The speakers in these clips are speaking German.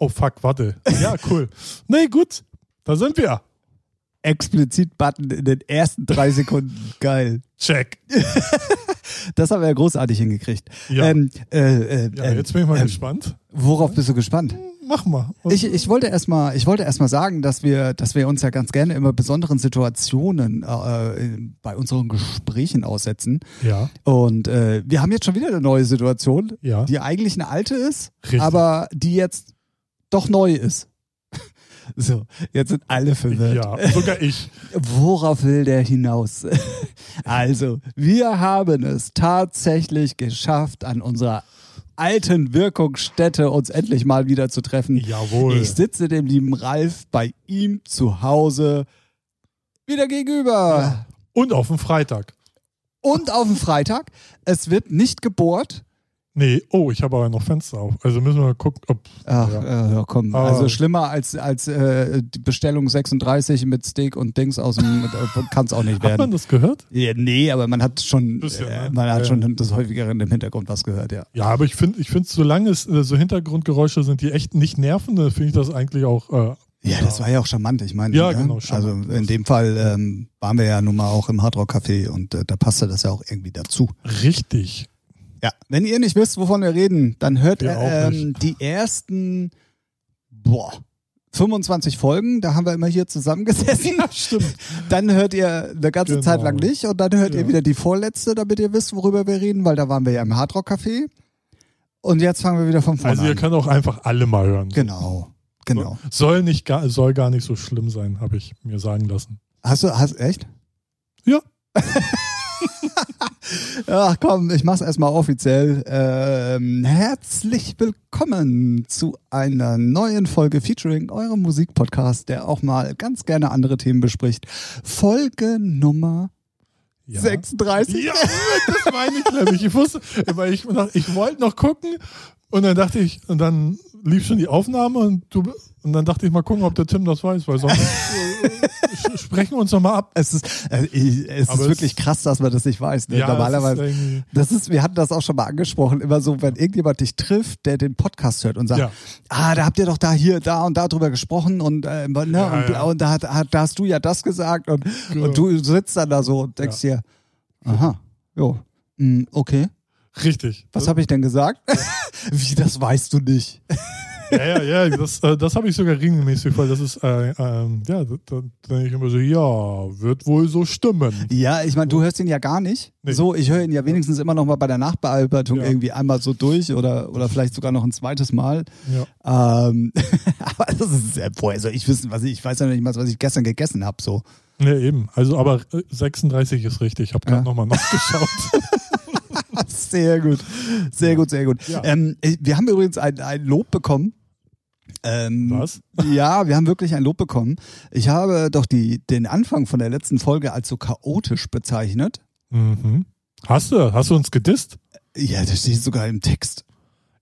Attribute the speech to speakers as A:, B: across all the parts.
A: Oh fuck, warte. Ja, cool. nee, gut. Da sind wir.
B: Explizit-Button in den ersten drei Sekunden. Geil.
A: Check.
B: Das haben wir ja großartig hingekriegt.
A: Ja.
B: Ähm, äh, äh,
A: Ja,
B: äh,
A: jetzt bin ich mal
B: ähm,
A: gespannt.
B: Worauf bist du gespannt?
A: Mach mal.
B: Ich, ich wollte erstmal, erstmal sagen, dass wir, dass wir uns ja ganz gerne immer besonderen Situationen äh, bei unseren Gesprächen aussetzen.
A: ja,
B: Und äh, wir haben jetzt schon wieder eine neue Situation,
A: ja.
B: die eigentlich eine alte ist,
A: Richtig.
B: aber die jetzt doch neu ist. So, jetzt sind alle verwirrt.
A: Ja, sogar ich.
B: Worauf will der hinaus? Also, wir haben es tatsächlich geschafft, an unserer alten Wirkungsstätte uns endlich mal wieder zu treffen.
A: Jawohl.
B: Ich sitze dem lieben Ralf bei ihm zu Hause wieder gegenüber.
A: Und auf dem Freitag.
B: Und auf dem Freitag. Es wird nicht gebohrt.
A: Nee, oh, ich habe aber noch Fenster auf. Also müssen wir gucken, ob.
B: Ach,
A: ja.
B: äh, komm.
A: Aber-
B: Also schlimmer als, als äh, die Bestellung 36 mit Steak und Dings aus dem. Kann es auch nicht
A: Hat man
B: werden.
A: das gehört?
B: Ja, nee, aber man hat schon,
A: Bisschen,
B: äh,
A: ne?
B: man hat
A: Ja,
B: schon das häufigere im Hintergrund was gehört, ja.
A: Ja, aber ich finde, ich finde, solange es äh, so Hintergrundgeräusche sind, die echt nicht nerven, dann finde ich das eigentlich auch. Äh,
B: Ja, das war ja auch charmant, ich meine.
A: Ja,
B: ne?
A: genau,
B: Also
A: charmant.
B: in dem Fall ähm, waren wir ja nun mal auch im Hardrock Café und äh, da passte das ja auch irgendwie dazu.
A: richtig.
B: Ja, wenn ihr nicht wisst, wovon wir reden, dann hört ähm, die ersten boah, 25 Folgen, da haben wir immer hier zusammengesessen.
A: Ja, stimmt.
B: Dann hört ihr eine ganze
A: Genau.
B: Zeit lang nicht und dann hört
A: Ja.
B: ihr wieder die vorletzte, damit ihr wisst, worüber wir reden, weil da waren wir ja im Hardrock Café. Und jetzt fangen wir wieder von vorne
A: Also ihr
B: an.
A: könnt auch einfach alle mal hören.
B: Genau, genau.
A: Soll nicht gar, soll gar nicht so schlimm sein, habe ich mir sagen lassen.
B: Hast du, hast echt?
A: Ja.
B: Ach komm, ich mach's erstmal offiziell. Ähm, herzlich willkommen zu einer neuen Folge featuring eurem Musikpodcast, der auch mal ganz gerne andere Themen bespricht. Folge Nummer
A: Ja.
B: 36.
A: Ja, das meine ich nämlich. Ich wusste, weil ich, ich wollte noch gucken und dann dachte ich, und dann lief schon die Aufnahme und du, und dann dachte ich mal gucken, ob der Tim das weiß, weil sonst äh, sprechen wir uns nochmal ab.
B: Es ist, äh, es ist
A: es-
B: wirklich krass, dass man das nicht weiß. Ne?
A: Ja,
B: Normalerweise.
A: ist
B: Das ist, wir hatten das auch schon mal angesprochen, immer so, wenn irgendjemand dich trifft, der den Podcast hört und sagt,
A: Ja.
B: ah, da habt ihr doch da hier, da und da drüber gesprochen und, äh, ne, und,
A: ja.
B: und da, hat, hat, da hast du ja das gesagt und,
A: Genau.
B: und du sitzt dann da so und denkst dir, aha, jo, mm, okay,
A: Richtig.
B: was habe ich denn gesagt? Wie, das weißt du nicht.
A: Ja, ja, ja, das, äh, das habe ich sogar regelmäßig, weil das ist, äh, ähm, ja, da, da denke ich immer so, ja, wird wohl so stimmen.
B: Ja, ich meine, du hörst ihn ja gar nicht.
A: Nee.
B: So, ich höre ihn ja wenigstens immer noch mal bei der Nachbearbeitung
A: Ja.
B: irgendwie einmal so durch oder, oder vielleicht sogar noch ein zweites Mal.
A: Ja.
B: Ähm, aber das ist sehr, woher soll ich wissen, was ich, ich weiß ja nicht mal, was ich gestern gegessen habe. So.
A: ja, eben. Also, aber äh, 36 ist richtig. Ich habe gerade
B: Ja.
A: nochmal nachgeschaut.
B: Sehr gut, sehr gut, sehr gut.
A: Ja.
B: Ähm, wir haben übrigens ein, ein Lob bekommen. Ähm,
A: Was?
B: Ja, wir haben wirklich ein Lob bekommen. Ich habe doch die, den Anfang von der letzten Folge als so chaotisch bezeichnet.
A: Mhm. Hast du? Hast du uns gedisst?
B: Ja, das steht sogar im Text.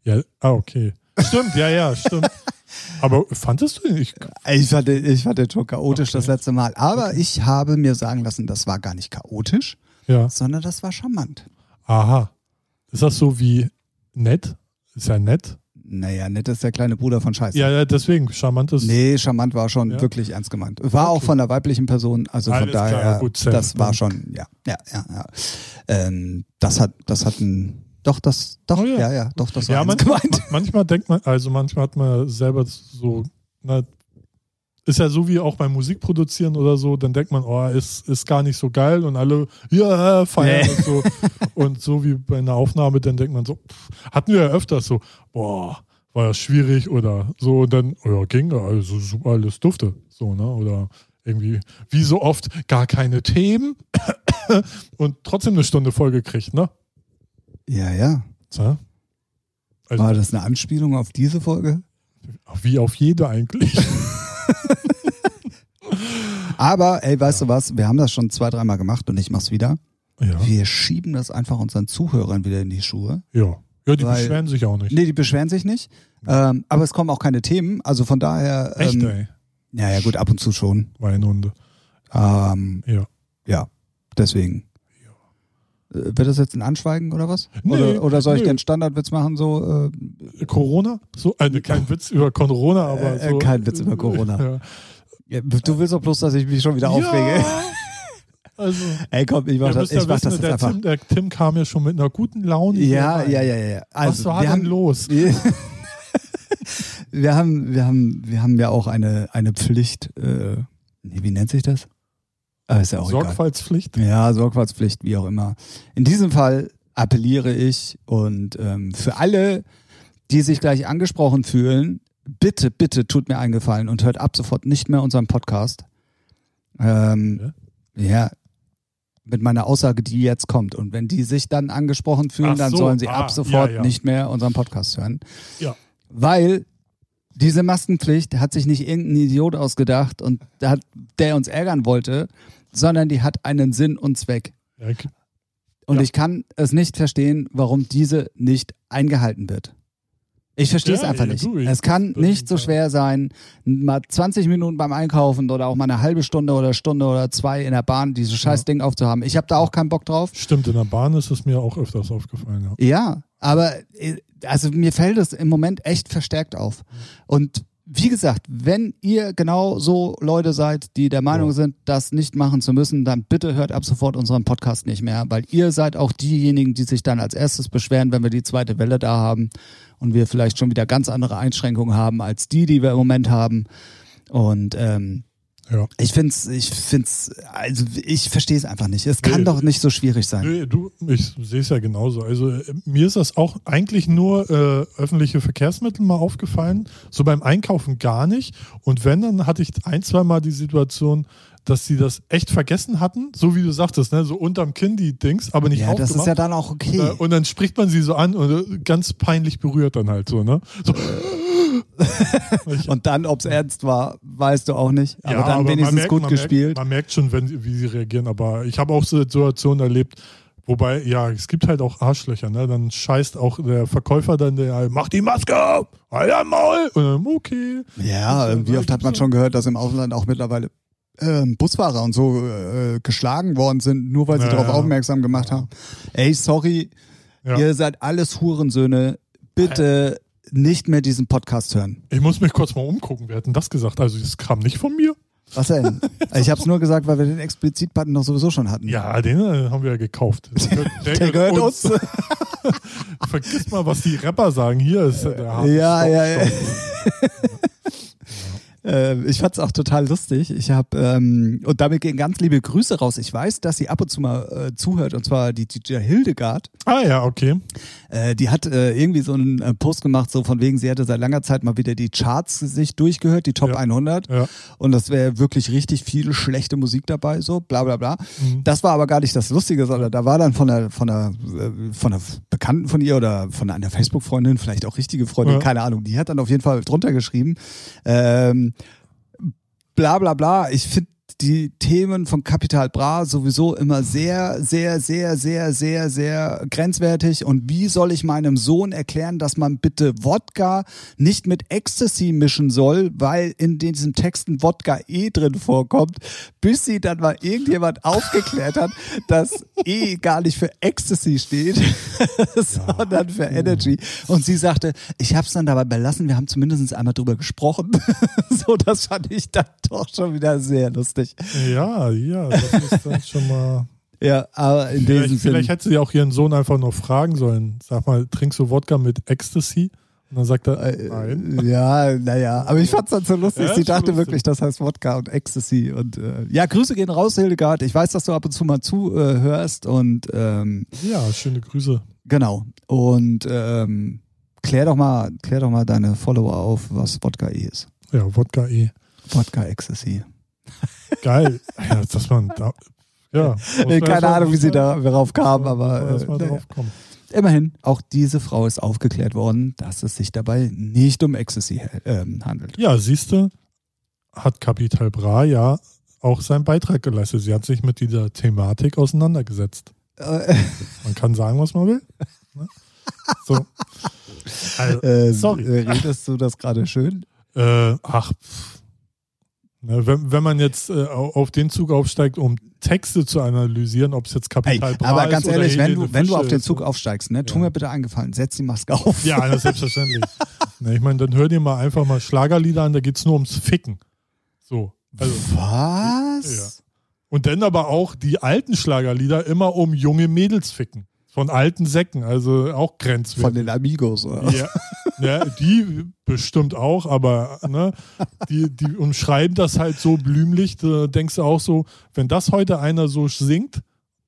A: Ja, ah, okay. Stimmt, ja, ja, stimmt. Aber fandest du nicht?
B: Ich fand, ich fand den schon chaotisch
A: Okay.
B: das letzte Mal. Aber ich habe mir sagen lassen, das war gar nicht chaotisch,
A: Ja.
B: sondern das war charmant.
A: Aha. Ist das so wie nett? Ist ja nett.
B: Naja, nett ist der kleine Bruder von Scheiße.
A: Ja, ja, deswegen. Charmant ist.
B: Nee, charmant war schon
A: Ja.
B: wirklich ernst gemeint. War auch
A: Okay.
B: von der weiblichen Person, also von
A: Alles klar,
B: daher,
A: gut, safe.
B: das war schon, ja, ja, ja, ja. Ähm, das hat, das hat ein, doch, das, doch,
A: Oh
B: ja.
A: ja.
B: ja, doch, das war
A: Ja, manchmal,
B: gemeint.
A: ma- manchmal denkt man, also manchmal hat man selber so, na, ist ja so wie auch beim Musikproduzieren oder so, dann denkt man, oh, ist, ist gar nicht so geil und alle, ja, feiern
B: Nee.
A: und so. Und so wie bei einer Aufnahme, dann denkt man so, pff, hatten wir ja öfters so, boah, war ja schwierig oder so und dann, oh ja, ging, also super, alles dufte, so, ne, oder irgendwie, wie so oft, gar keine Themen und trotzdem eine Stunde voll gekriegt, ne?
B: Ja, ja.
A: So. Also,
B: War das eine Anspielung auf diese Folge?
A: wie auf jede eigentlich.
B: Aber, ey, weißt du was? Wir haben das schon zwei, dreimal gemacht und ich mach's wieder.
A: Ja.
B: Wir schieben das einfach unseren Zuhörern wieder in die Schuhe.
A: Ja. Ja, die
B: Weil-
A: beschweren sich auch nicht.
B: Nee, die beschweren sich nicht. Ähm, aber es kommen auch keine Themen. Also von daher.
A: Echt,
B: ähm,
A: ey.
B: Ja, ja, gut, ab und zu schon.
A: Weinhunde.
B: Ähm,
A: Ja.
B: ja, deswegen. Äh, Wird das jetzt ein Anschweigen oder was?
A: Nee,
B: oder, oder soll ich
A: nee.
B: den Standardwitz machen, so? Äh,
A: Corona? So, also kein Witz über Corona, aber
B: Äh,
A: so.
B: kein Witz über Corona.
A: Ja.
B: Ja, du willst doch bloß, dass ich mich schon wieder aufrege.
A: Ja, also,
B: Ey, komm, ich mach das,
A: ja
B: ich mach das
A: wissen,
B: jetzt
A: der,
B: einfach.
A: Tim, der Tim kam ja schon mit einer guten Laune.
B: Ja, ja, ja, ja. Also,
A: Was war
B: wir
A: denn
B: haben,
A: los?
B: wir haben, wir haben, wir haben ja auch eine, eine Pflicht, äh, wie nennt sich das? Ah, ist ja auch egal.
A: Sorgfaltspflicht.
B: Ja, Sorgfaltspflicht, wie auch immer. In diesem Fall appelliere ich und ähm, für alle, die sich gleich angesprochen fühlen, bitte, bitte tut mir einen Gefallen und hört ab sofort nicht mehr unseren Podcast. Ähm, ja, mit meiner Aussage, die jetzt kommt. Und wenn die sich dann angesprochen fühlen,
A: Ach
B: dann
A: so,
B: sollen sie
A: ah,
B: ab sofort
A: ja, ja.
B: nicht mehr unseren Podcast hören.
A: Ja.
B: Weil diese Maskenpflicht hat sich nicht irgendein Idiot ausgedacht und hat, der uns ärgern wollte, sondern die hat einen Sinn und Zweck.
A: Ja,
B: Und
A: Ja.
B: ich kann es nicht verstehen, warum diese nicht eingehalten wird. Ich verstehe es
A: Ja,
B: einfach
A: ja,
B: nicht.
A: ich-
B: es kann nicht so
A: ja.
B: schwer sein, mal 20 Minuten beim Einkaufen oder auch mal eine halbe Stunde oder Stunde oder zwei in der Bahn dieses scheiß Ding aufzuhaben. Ich habe da auch keinen Bock drauf.
A: Stimmt, in der Bahn ist es mir auch öfters aufgefallen. Ja.
B: Ja, aber äh, also mir fällt es im Moment echt verstärkt auf. Und wie gesagt, wenn ihr genau so Leute seid, die der Meinung
A: Ja.
B: sind, das nicht machen zu müssen, dann bitte hört ab sofort unseren Podcast nicht mehr, weil ihr seid auch diejenigen, die sich dann als erstes beschweren, wenn wir die zweite Welle da haben und wir vielleicht schon wieder ganz andere Einschränkungen haben als die, die wir im Moment haben. Und ähm,
A: Ja.
B: ich find's, ich find's, also ich verstehe es einfach nicht. Es kann
A: Nee.
B: doch nicht so schwierig sein.
A: Nee, du, ich sehe es ja genauso. Also äh, mir ist das auch eigentlich nur äh, öffentliche Verkehrsmittel mal aufgefallen. So beim Einkaufen gar nicht. Und wenn, dann hatte ich ein, zwei Mal die Situation, dass sie das echt vergessen hatten, so wie du sagtest, ne? so unterm Kinn die Dings, aber nicht
B: Ja, das
A: aufgemacht.
B: ist ja dann auch okay.
A: Äh, Und dann spricht man sie so an und äh, ganz peinlich berührt dann halt so, ne? So.
B: Und dann, ob es ernst war, weißt du auch nicht. Aber
A: Ja,
B: dann
A: man
B: wenigstens
A: merkt-
B: gut
A: man
B: gespielt.
A: Merkt, man merkt schon, wenn, wie sie reagieren. Aber ich habe auch so Situationen erlebt, wobei, ja, es gibt halt auch Arschlöcher. Ne? Dann scheißt auch der Verkäufer dann, der mach die Maske auf, halt dein Maul. Und dann, okay.
B: ja,
A: Das
B: wie oft hat man schon gehört, dass im Ausland auch mittlerweile ähm, Busfahrer und so äh, geschlagen worden sind, nur weil sie
A: Ja,
B: darauf
A: ja.
B: aufmerksam gemacht haben. Ey, sorry,
A: Ja.
B: ihr seid alles Hurensöhne. Bitte nicht mehr diesen Podcast hören.
A: Ich muss mich kurz mal umgucken. Wer hat denn das gesagt? Also, das kam nicht von mir.
B: Was denn? ich habe es nur gesagt, weil wir den Explizit-Button noch sowieso schon hatten.
A: Ja, den äh, haben wir ja gekauft. Der, gehört-
B: Der gehört uns.
A: Vergiss mal, was die Rapper sagen. Hier ist äh, der harte
B: Ja, ja, ja. Äh, ich fand's auch total lustig. Ich habe ähm, und damit gehen ganz liebe Grüße raus. Ich weiß, dass sie ab und zu mal äh, zuhört und zwar die DJ Hildegard.
A: Ah ja, okay.
B: Äh, die hat äh, irgendwie so einen äh, Post gemacht, so von wegen, sie hatte seit langer Zeit mal wieder die Charts sich durchgehört, die Top
A: Ja.
B: 100
A: Ja.
B: und das wäre wirklich richtig viel schlechte Musik dabei, so bla bla bla.
A: Mhm.
B: Das war aber gar nicht das Lustige, sondern da war dann von der von äh, von der Bekannten von ihr oder von einer Facebook-Freundin, vielleicht auch richtige Freundin,
A: Ja.
B: keine Ahnung, die hat dann auf jeden Fall drunter geschrieben, ähm, bla bla bla. Ich finde die Themen von Capital Bra sowieso immer sehr, sehr, sehr, sehr, sehr, sehr grenzwertig. Und wie soll ich meinem Sohn erklären, dass man bitte Wodka nicht mit Ecstasy mischen soll, weil in diesen Texten Wodka E drin vorkommt, bis sie dann mal irgendjemand aufgeklärt hat, dass E gar nicht für Ecstasy steht, sondern für Energy. Und sie sagte, ich habe es dann dabei belassen, wir haben zumindest einmal drüber gesprochen. so, das fand ich dann doch schon wieder sehr lustig.
A: Ja, ja, das ist dann schon mal.
B: Ja, aber in
A: Vielleicht,
B: diesem
A: vielleicht
B: Sinne.
A: hätte sie auch ihren Sohn einfach nur fragen sollen. Sag mal, trinkst du Wodka mit Ecstasy? Und dann sagt er, nein.
B: Äh, Ja, naja, aber ich fand's dann so lustig.
A: Ja,
B: Sie dachte
A: lustig.
B: wirklich, das heißt Wodka und Ecstasy. Und äh, ja, Grüße gehen raus, Hildegard. Ich weiß, dass du ab und zu mal zuhörst und ähm,
A: Ja, schöne Grüße.
B: genau. Und ähm, klär doch mal, klär doch mal deine Follower auf, was Wodka E ist.
A: Ja, Wodka eh.
B: Wodka Ecstasy.
A: Geil. ja, dass man da. Ja.
B: Äh, Keine
A: erstmal-
B: Ahnung, wie sie da darauf kam, aber äh, naja. immerhin, auch diese Frau ist aufgeklärt worden, dass es sich dabei nicht um Ecstasy ähm, handelt.
A: Ja, siehst du, hat Capital Bra ja auch seinen Beitrag geleistet. Sie hat sich mit dieser Thematik auseinandergesetzt.
B: Äh,
A: Man kann sagen, was man will. Ne? So. Also,
B: äh,
A: sorry.
B: äh, Redest du das gerade schön?
A: Äh, ach, pff. Wenn, wenn man jetzt äh, auf den Zug aufsteigt, um Texte zu analysieren, ob es jetzt Kapital
B: Ey,
A: Bra
B: aber ganz ehrlich, wenn du, wenn du auf den Zug aufsteigst, ne, tu
A: Ja.
B: mir bitte eingefallen, setz die Maske auf.
A: Ja, das ist selbstverständlich. ne, ich meine, dann hör dir mal einfach mal Schlagerlieder an, da geht's nur ums Ficken. So. Also,
B: Was?
A: und dann aber auch die alten Schlagerlieder immer um junge Mädels ficken. Von alten Säcken, also auch
B: Von
A: grenzwertig.
B: den Amigos, oder?
A: Ja, ja, die bestimmt auch, aber ne, die, die umschreiben das halt so blümlich. Da denkst du auch so, wenn das heute einer so singt,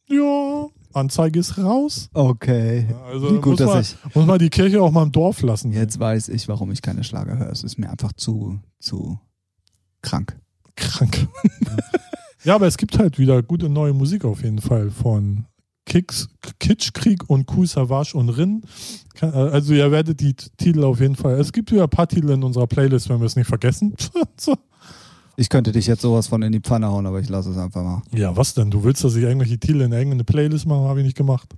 A: ja, Anzeige ist raus.
B: Okay.
A: Also
B: Wie gut,
A: muss, man,
B: dass ich.
A: muss man die Kirche auch mal im Dorf lassen.
B: Jetzt weiß ich, warum ich keine Schlager höre. Es ist mir einfach zu, zu krank.
A: Krank. ja, aber es gibt halt wieder gute neue Musik auf jeden Fall von Kicks, Kitschkrieg und Kuh Savage und Rin. Kann- Also ihr werdet die Titel auf jeden Fall. Es gibt wieder ein paar Titel in unserer Playlist, wenn wir es nicht vergessen. so.
B: Ich könnte dich jetzt sowas von in die Pfanne hauen, aber ich lasse es einfach mal.
A: Ja, was denn? Du willst, dass ich irgendwelche Titel in irgendeine Playlist mache? Habe ich nicht gemacht.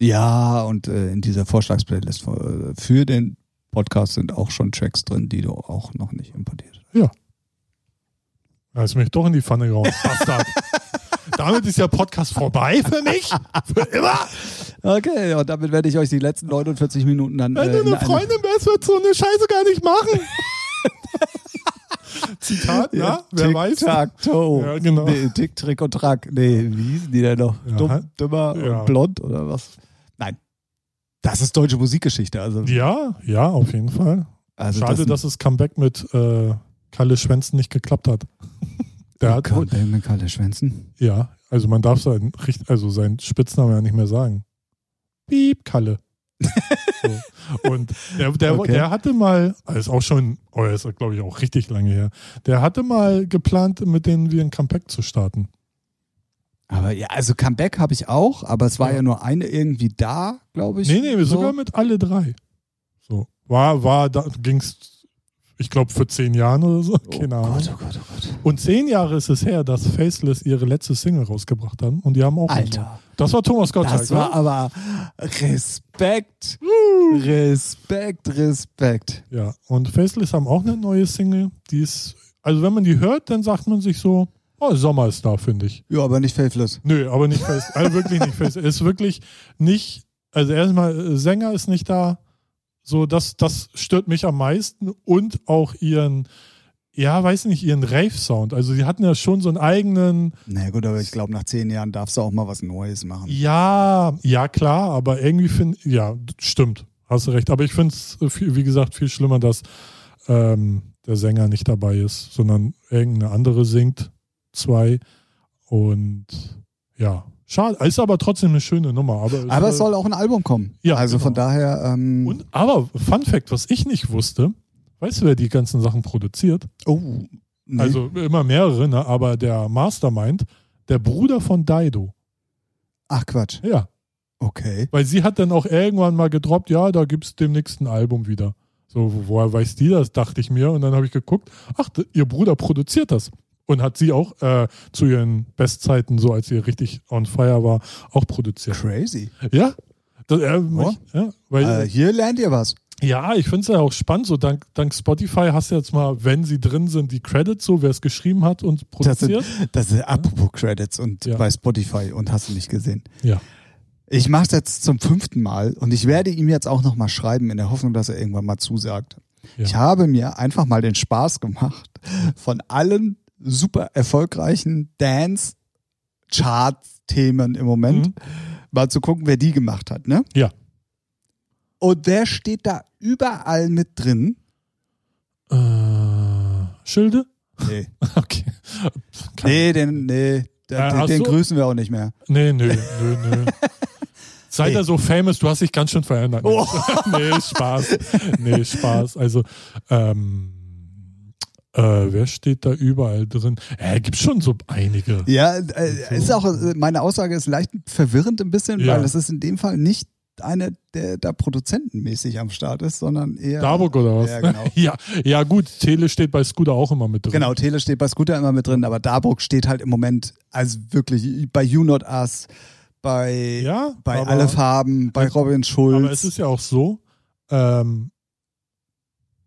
B: Ja, und äh, in dieser Vorschlagsplaylist für, für den Podcast sind auch schon Tracks drin, die du auch noch nicht importiert hast.
A: Da ist mich doch in die Pfanne gehauen. Bastard. Damit ist der Podcast vorbei für mich. Für immer.
B: Okay, und damit werde ich euch die letzten 49 Minuten dann.
A: Wenn
B: äh,
A: du
B: in
A: eine Freundin wärst, würdest du so eine Scheiße gar nicht machen. Zitat, ja? Wer weiß?
B: Tic-Tac-Toe.
A: Ja, genau.
B: Nee, Tick, Trick und Track. Nee, wie hießen die denn noch?
A: Ja,
B: Dumm, dümmer
A: ja.
B: und blond oder was? Nein. Das ist deutsche Musikgeschichte. Also,
A: Ja, ja, auf jeden Fall.
B: also
A: Schade, dass das Comeback mit äh, Kalle Schwänzen nicht geklappt hat. Der hat,
B: wer mit Kalle Schwänzen.
A: ja, also man darf seinen, also seinen Spitznamen ja nicht mehr sagen. Piep, Kalle. so. Und der, der,
B: Okay.
A: der hatte mal, das ist auch schon, oh, ist glaube ich auch richtig lange her, der hatte mal geplant, mit denen wir ein Comeback zu starten.
B: Aber ja, also Comeback habe ich auch, aber es war
A: Ja.
B: ja, nur eine irgendwie da, glaube ich.
A: Nee, nee,
B: so.
A: sogar mit alle drei. So. War, war, da ging's, ich glaube, für zehn Jahren oder so.
B: Oh
A: Keine Ahnung.
B: Gott, oh Gott, oh Gott.
A: Und zehn Jahre ist es her, dass Faceless ihre letzte Single rausgebracht haben. Und die haben auch.
B: Alter,
A: Das war Thomas Gottschalk.
B: das war
A: ne?
B: aber Respekt. Respekt, Respekt.
A: Ja. Und Faceless haben auch eine neue Single. Die ist, also wenn man die hört, dann sagt man sich so, oh, Sommer ist da, finde ich.
B: Ja, aber nicht faithless.
A: Nö, aber nicht Faceless. Also wirklich nicht Faceless. Ist wirklich nicht, also erstmal, äh, Sänger ist nicht da. So, das, das stört mich am meisten. Und auch ihren, ja, weiß nicht, ihren Rave-Sound. Also die hatten ja schon so einen eigenen,
B: Na naja, gut, aber ich glaube, nach zehn Jahren darfst du auch mal was Neues machen.
A: Ja, ja klar, aber irgendwie finde ja, stimmt, hast du recht. Aber ich finde es, wie gesagt, viel schlimmer, dass ähm, der Sänger nicht dabei ist, sondern irgendeine andere singt, zwei. Und ja, schade. Ist aber trotzdem eine schöne Nummer. Aber,
B: Aber es soll auch ein Album kommen.
A: Ja,
B: also
A: genau.
B: von daher. Ähm,
A: Und, aber Fun Fact, was ich nicht wusste, weißt du, wer die ganzen Sachen produziert?
B: oh, nee.
A: Also immer mehrere, ne? aber der Mastermind, der Bruder von Daido.
B: Ach Quatsch.
A: Ja.
B: Okay.
A: Weil sie hat dann auch irgendwann mal gedroppt, ja, da gibt es demnächst ein Album wieder. So, wo- woher weiß die das, dachte ich mir. Und dann habe ich geguckt, ach, ihr Bruder produziert das. Und hat sie auch äh, zu ihren Bestzeiten, so als sie richtig on fire war, auch produziert.
B: Crazy.
A: Ja? Das, äh,
B: Oh.
A: ja, weil,
B: Äh, hier lernt ihr was.
A: ja, ich finde es ja auch spannend. So dank, dank Spotify hast du jetzt mal, wenn sie drin sind, die Credits, so wer es geschrieben hat und
B: Das sind,
A: produziert.
B: das sind apropos Credits und
A: Ja.
B: bei Spotify und hast du nicht gesehen.
A: Ja.
B: Ich mache es jetzt zum fünften Mal und ich werde ihm jetzt auch nochmal schreiben, in der Hoffnung, dass er irgendwann mal zusagt.
A: Ja.
B: Ich habe mir einfach mal den Spaß gemacht, von allen super erfolgreichen Dance-Charts-Themen im Moment
A: Mhm.
B: mal zu gucken, wer die gemacht hat. Ne?
A: Ja.
B: Und wer steht da überall mit drin?
A: Äh, Schilde?
B: Nee,
A: Okay. Kein-
B: nee den, nee, den,
A: Äh,
B: den
A: so.
B: grüßen wir auch nicht mehr.
A: Nee, nö, nö, nö. Seid
B: Ey.
A: ihr so famous, du hast dich ganz schön verändert.
B: Oh.
A: nee, Spaß. Nee, Spaß. Also, ähm, äh, wer steht da überall drin? Äh, gibt schon so einige.
B: Ja, äh, ist auch, äh, meine Aussage ist leicht verwirrend ein bisschen,
A: Ja.
B: weil es ist in dem Fall nicht einer, der da produzentenmäßig am Start ist, sondern eher.
A: Darburg oder was?
B: Ja, genau.
A: ja, ja, gut, Tele steht bei Scooter auch immer mit drin.
B: Genau, Tele steht bei Scooter immer mit drin, aber Darburg steht halt im Moment, also wirklich bei You Not Us, bei,
A: Ja,
B: bei
A: aber,
B: Alle Farben, bei Robin Schulz.
A: aber es ist ja auch so, ähm,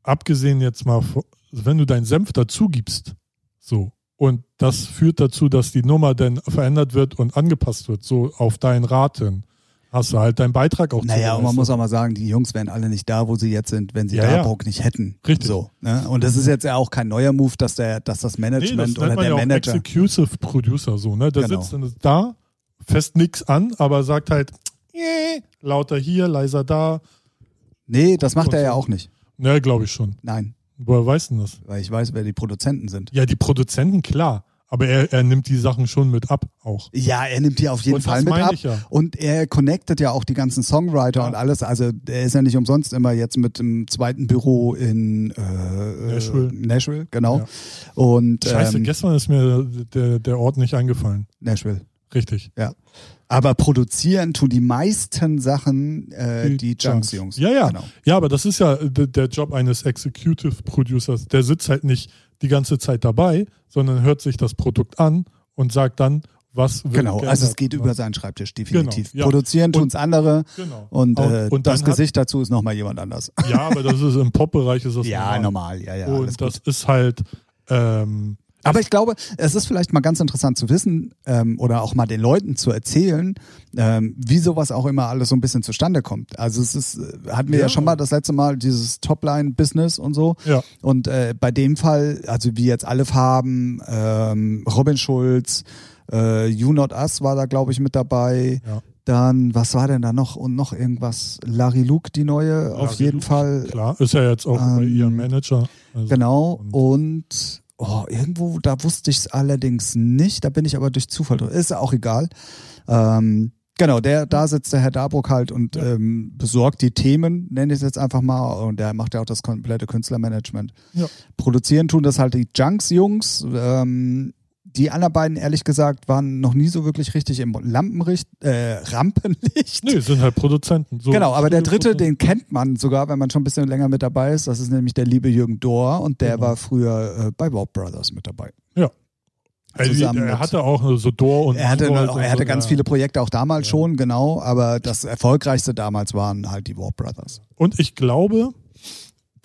A: abgesehen jetzt mal, von- wenn du deinen Senf dazu gibst, So. Und das führt dazu, dass die Nummer dann verändert wird und angepasst wird, so auf deinen Raten. Hast du halt deinen Beitrag auch
B: Naja, und man muss auch mal sagen, die Jungs wären alle nicht da, wo sie jetzt sind, wenn sie
A: Ja, ja.
B: Darburg nicht hätten.
A: Richtig.
B: So, ne? Und das ist jetzt ja auch kein neuer Move, dass der, dass das
A: Nee, das
B: Management oder der
A: ja auch
B: Manager.
A: Executive Producer so, ne? Der
B: Genau.
A: sitzt dann da, fest nix an, aber sagt halt, "Äh, lauter hier, leiser da.
B: Nee, das macht
A: Und
B: er ja auch nicht.
A: Ne, glaube ich schon.
B: Nein,
A: Woher weißt du denn das?
B: weil ich weiß, wer die Produzenten sind.
A: Ja, die Produzenten, klar. Aber er, er nimmt die Sachen schon mit ab auch.
B: Ja, er nimmt die auf jeden
A: Und
B: Fall
A: das
B: mit
A: meine
B: ab.
A: ich ja.
B: Und er connectet ja auch die ganzen Songwriter
A: Ja.
B: und alles. Also er ist ja nicht umsonst immer jetzt mit dem zweiten Büro in äh,
A: Nashville.
B: Äh, Nashville, genau.
A: Ja.
B: Und
A: Scheiße,
B: ähm,
A: gestern ist mir der, der Ort nicht eingefallen.
B: Nashville.
A: Richtig.
B: Ja. Aber produzieren tun die meisten Sachen äh, die,
A: Die
B: Junks-Jungs.
A: Ja, ja.
B: Genau.
A: Ja, aber das ist ja d- der Job eines Executive Producers. Der sitzt halt nicht die ganze Zeit dabei, sondern hört sich das Produkt an und sagt dann, was wird
B: Genau, also es geht über seinen Schreibtisch, definitiv.
A: Genau, ja.
B: Produzieren
A: Und-
B: tun's andere
A: Genau.
B: und, äh,
A: und
B: das
A: dann hat-
B: Gesicht dazu ist nochmal jemand anders.
A: Ja, aber das ist im Pop-Bereich ist das
B: ja, normal, ja, ja. alles
A: und das
B: gut.
A: ist halt ähm,
B: Aber ich glaube, es ist vielleicht mal ganz interessant zu wissen ähm, oder auch mal den Leuten zu erzählen, ähm, wie sowas auch immer alles so ein bisschen zustande kommt. Also es ist, äh, hatten wir ja,
A: Ja.
B: schon mal das letzte Mal dieses Topline-Business und so.
A: ja,
B: Und äh, bei dem Fall, also wie jetzt alle Farben, ähm, Robin Schulz, äh, You Not Us war da, glaube ich, mit dabei.
A: Ja.
B: Dann, was war denn da noch? Und noch irgendwas? Larry Luke, die neue, auf
A: Larry
B: jeden
A: Luke,
B: Fall.
A: klar, ist ja jetzt auch bei
B: Ähm,
A: ihrem Manager. Also,
B: Genau.
A: und-
B: Und oh, irgendwo, da wusste ich es allerdings nicht. Da bin ich aber durch Zufall drin. Ist auch egal. Ähm, genau, der, da sitzt der Herr Dabruck halt und
A: Ja.
B: ähm, besorgt die Themen, nenne ich es jetzt einfach mal. Und der macht ja auch das komplette Künstlermanagement.
A: Ja.
B: Produzieren tun das halt die Junks-Jungs. Ähm, die anderen beiden, ehrlich gesagt, waren noch nie so wirklich richtig im Lampenlicht, äh, Rampenlicht.
A: Nee, sind halt Produzenten. So
B: Genau, aber der dritte, den kennt man sogar, wenn man schon ein bisschen länger mit dabei ist. Das ist nämlich der liebe Jürgen Dohr und der
A: Genau.
B: war früher äh, bei Warp Brothers mit dabei.
A: Also,
B: zusammen
A: er hatte auch so Door und
B: Er hatte, noch,
A: und
B: er hatte
A: so,
B: ganz
A: ja.
B: viele Projekte auch damals
A: Ja.
B: schon, genau, aber das erfolgreichste damals waren halt die Warp Brothers.
A: Und ich glaube,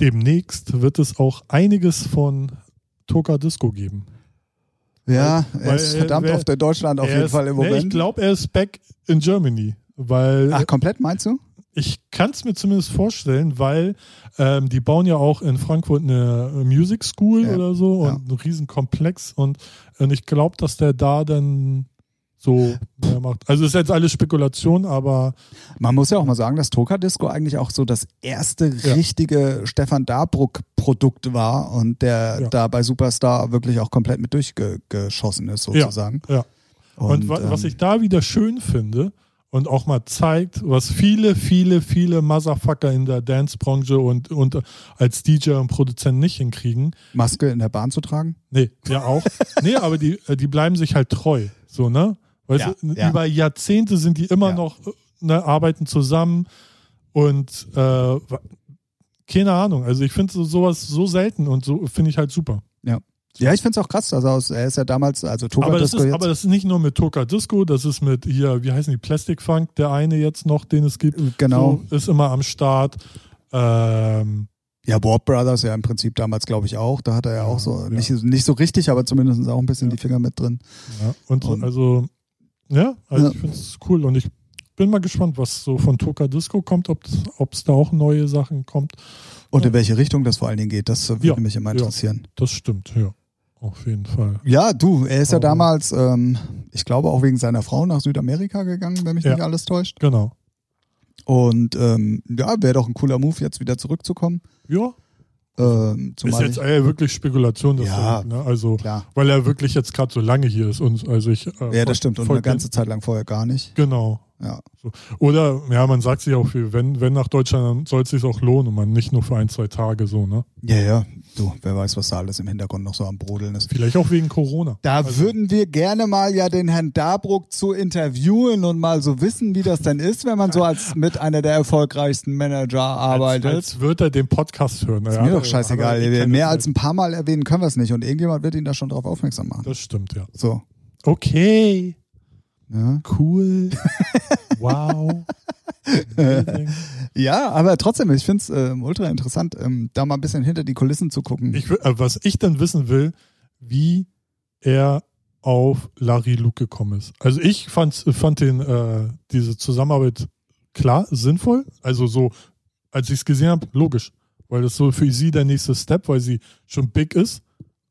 A: demnächst wird es auch einiges von Toka Disco geben.
B: Ja,
A: Weil-
B: er ist
A: weil,
B: verdammt auf der Deutschland auf jeden
A: ist,
B: Fall im
A: nee, ich
B: Moment.
A: glaube, er ist back in Germany. Weil
B: Ach, komplett meinst du?
A: ich kann es mir zumindest vorstellen, weil ähm, die bauen ja auch in Frankfurt eine Music School
B: Ja,
A: oder so und
B: ja.
A: einen riesen Komplex und, und ich glaube, dass der da dann so mehr macht. Also ist jetzt alles Spekulation, aber
B: Man muss ja auch mal sagen, dass Toka Disco eigentlich auch so das erste
A: Ja.
B: richtige Stefan Dabruck-Produkt war und der
A: Ja.
B: da bei Superstar wirklich auch komplett mit durchgeschossen ist, sozusagen.
A: ja. Und, wa-
B: ähm,
A: was ich da wieder schön finde und auch mal zeigt, was viele, viele, viele Motherfucker in der Dance-Branche und, und als DJ und Produzent nicht hinkriegen,
B: Maske in der Bahn zu tragen?
A: Nee, ja auch. nee, aber die, äh, die bleiben sich halt treu. So, ne? Weißt
B: Ja,
A: du,
B: ja.
A: über Jahrzehnte sind die immer
B: Ja.
A: noch, ne, arbeiten zusammen und äh, keine Ahnung. Also ich finde so, sowas so selten und so finde ich halt super.
B: Ja, ich finde es auch krass. Also aus, er ist ja damals, also Toka
A: Aber das,
B: Disco
A: ist,
B: jetzt.
A: aber das ist nicht nur mit Toka Disco, das ist mit hier, wie heißen die, Plastic Funk, der eine jetzt noch, den es gibt.
B: genau.
A: So, ist immer am Start. Ähm,
B: Ja, Warp Brothers ja im Prinzip damals, glaube ich, auch. Da hat er ja,
A: Ja,
B: auch so,
A: ja.
B: nicht, nicht so richtig, aber zumindest auch ein bisschen
A: Ja.
B: die Finger mit drin.
A: ja, und,
B: Und-
A: also, ja, also
B: Ja.
A: ich finde es cool und ich bin mal gespannt, was so von Toka Disco kommt, ob es da auch neue Sachen kommt.
B: Und
A: Ja.
B: in welche Richtung das vor allen Dingen geht, das würde
A: Ja,
B: mich immer
A: ja.
B: interessieren.
A: Das stimmt, ja. Auf jeden Fall.
B: Ja, du, er ist ja
A: Aber-
B: damals, ähm, ich glaube auch wegen seiner Frau nach Südamerika gegangen, wenn mich
A: Ja.
B: nicht alles täuscht.
A: Genau.
B: Und ähm, ja, wäre doch ein cooler Move, jetzt wieder zurückzukommen.
A: Ja,
B: Ähm,
A: ist jetzt äh, wirklich Spekulation. dass
B: Ja.
A: er- ne? Also,
B: klar.
A: weil er wirklich jetzt gerade so lange hier ist. Und, also ich, äh,
B: Ja, das stimmt. Und eine ganze Zeit lang vorher gar nicht.
A: Genau.
B: Ja.
A: Oder, ja, man sagt sich auch, viel, wenn, wenn nach Deutschland, dann soll es sich auch lohnen und man nicht nur für ein, zwei Tage so, ne?
B: Ja, ja. Du, wer weiß, was da alles im Hintergrund noch so am Brodeln ist.
A: Vielleicht auch wegen Corona.
B: Da
A: Also-
B: würden wir gerne mal ja den Herrn Dabruck zu interviewen und mal so wissen, wie das denn ist, wenn man so als mit einer der erfolgreichsten Manager arbeitet.
A: Als, als wird er den Podcast hören.
B: ist mir doch scheißegal. Mehr als ein paar Mal erwähnen können wir es nicht und irgendjemand wird ihn da schon drauf aufmerksam machen.
A: Das stimmt, ja.
B: So.
A: Okay.
B: Ja.
A: Cool. wow.
B: Ja, aber trotzdem, ich finde es ähm, ultra interessant, ähm, da mal ein bisschen hinter die Kulissen zu gucken.
A: Ich, äh, was ich dann wissen will, wie er auf Larry Luke gekommen ist. Also ich fand, fand den, äh, diese Zusammenarbeit klar, sinnvoll. Also so, als ich es gesehen habe, logisch. Weil das so für sie der nächste Step, weil sie schon big ist.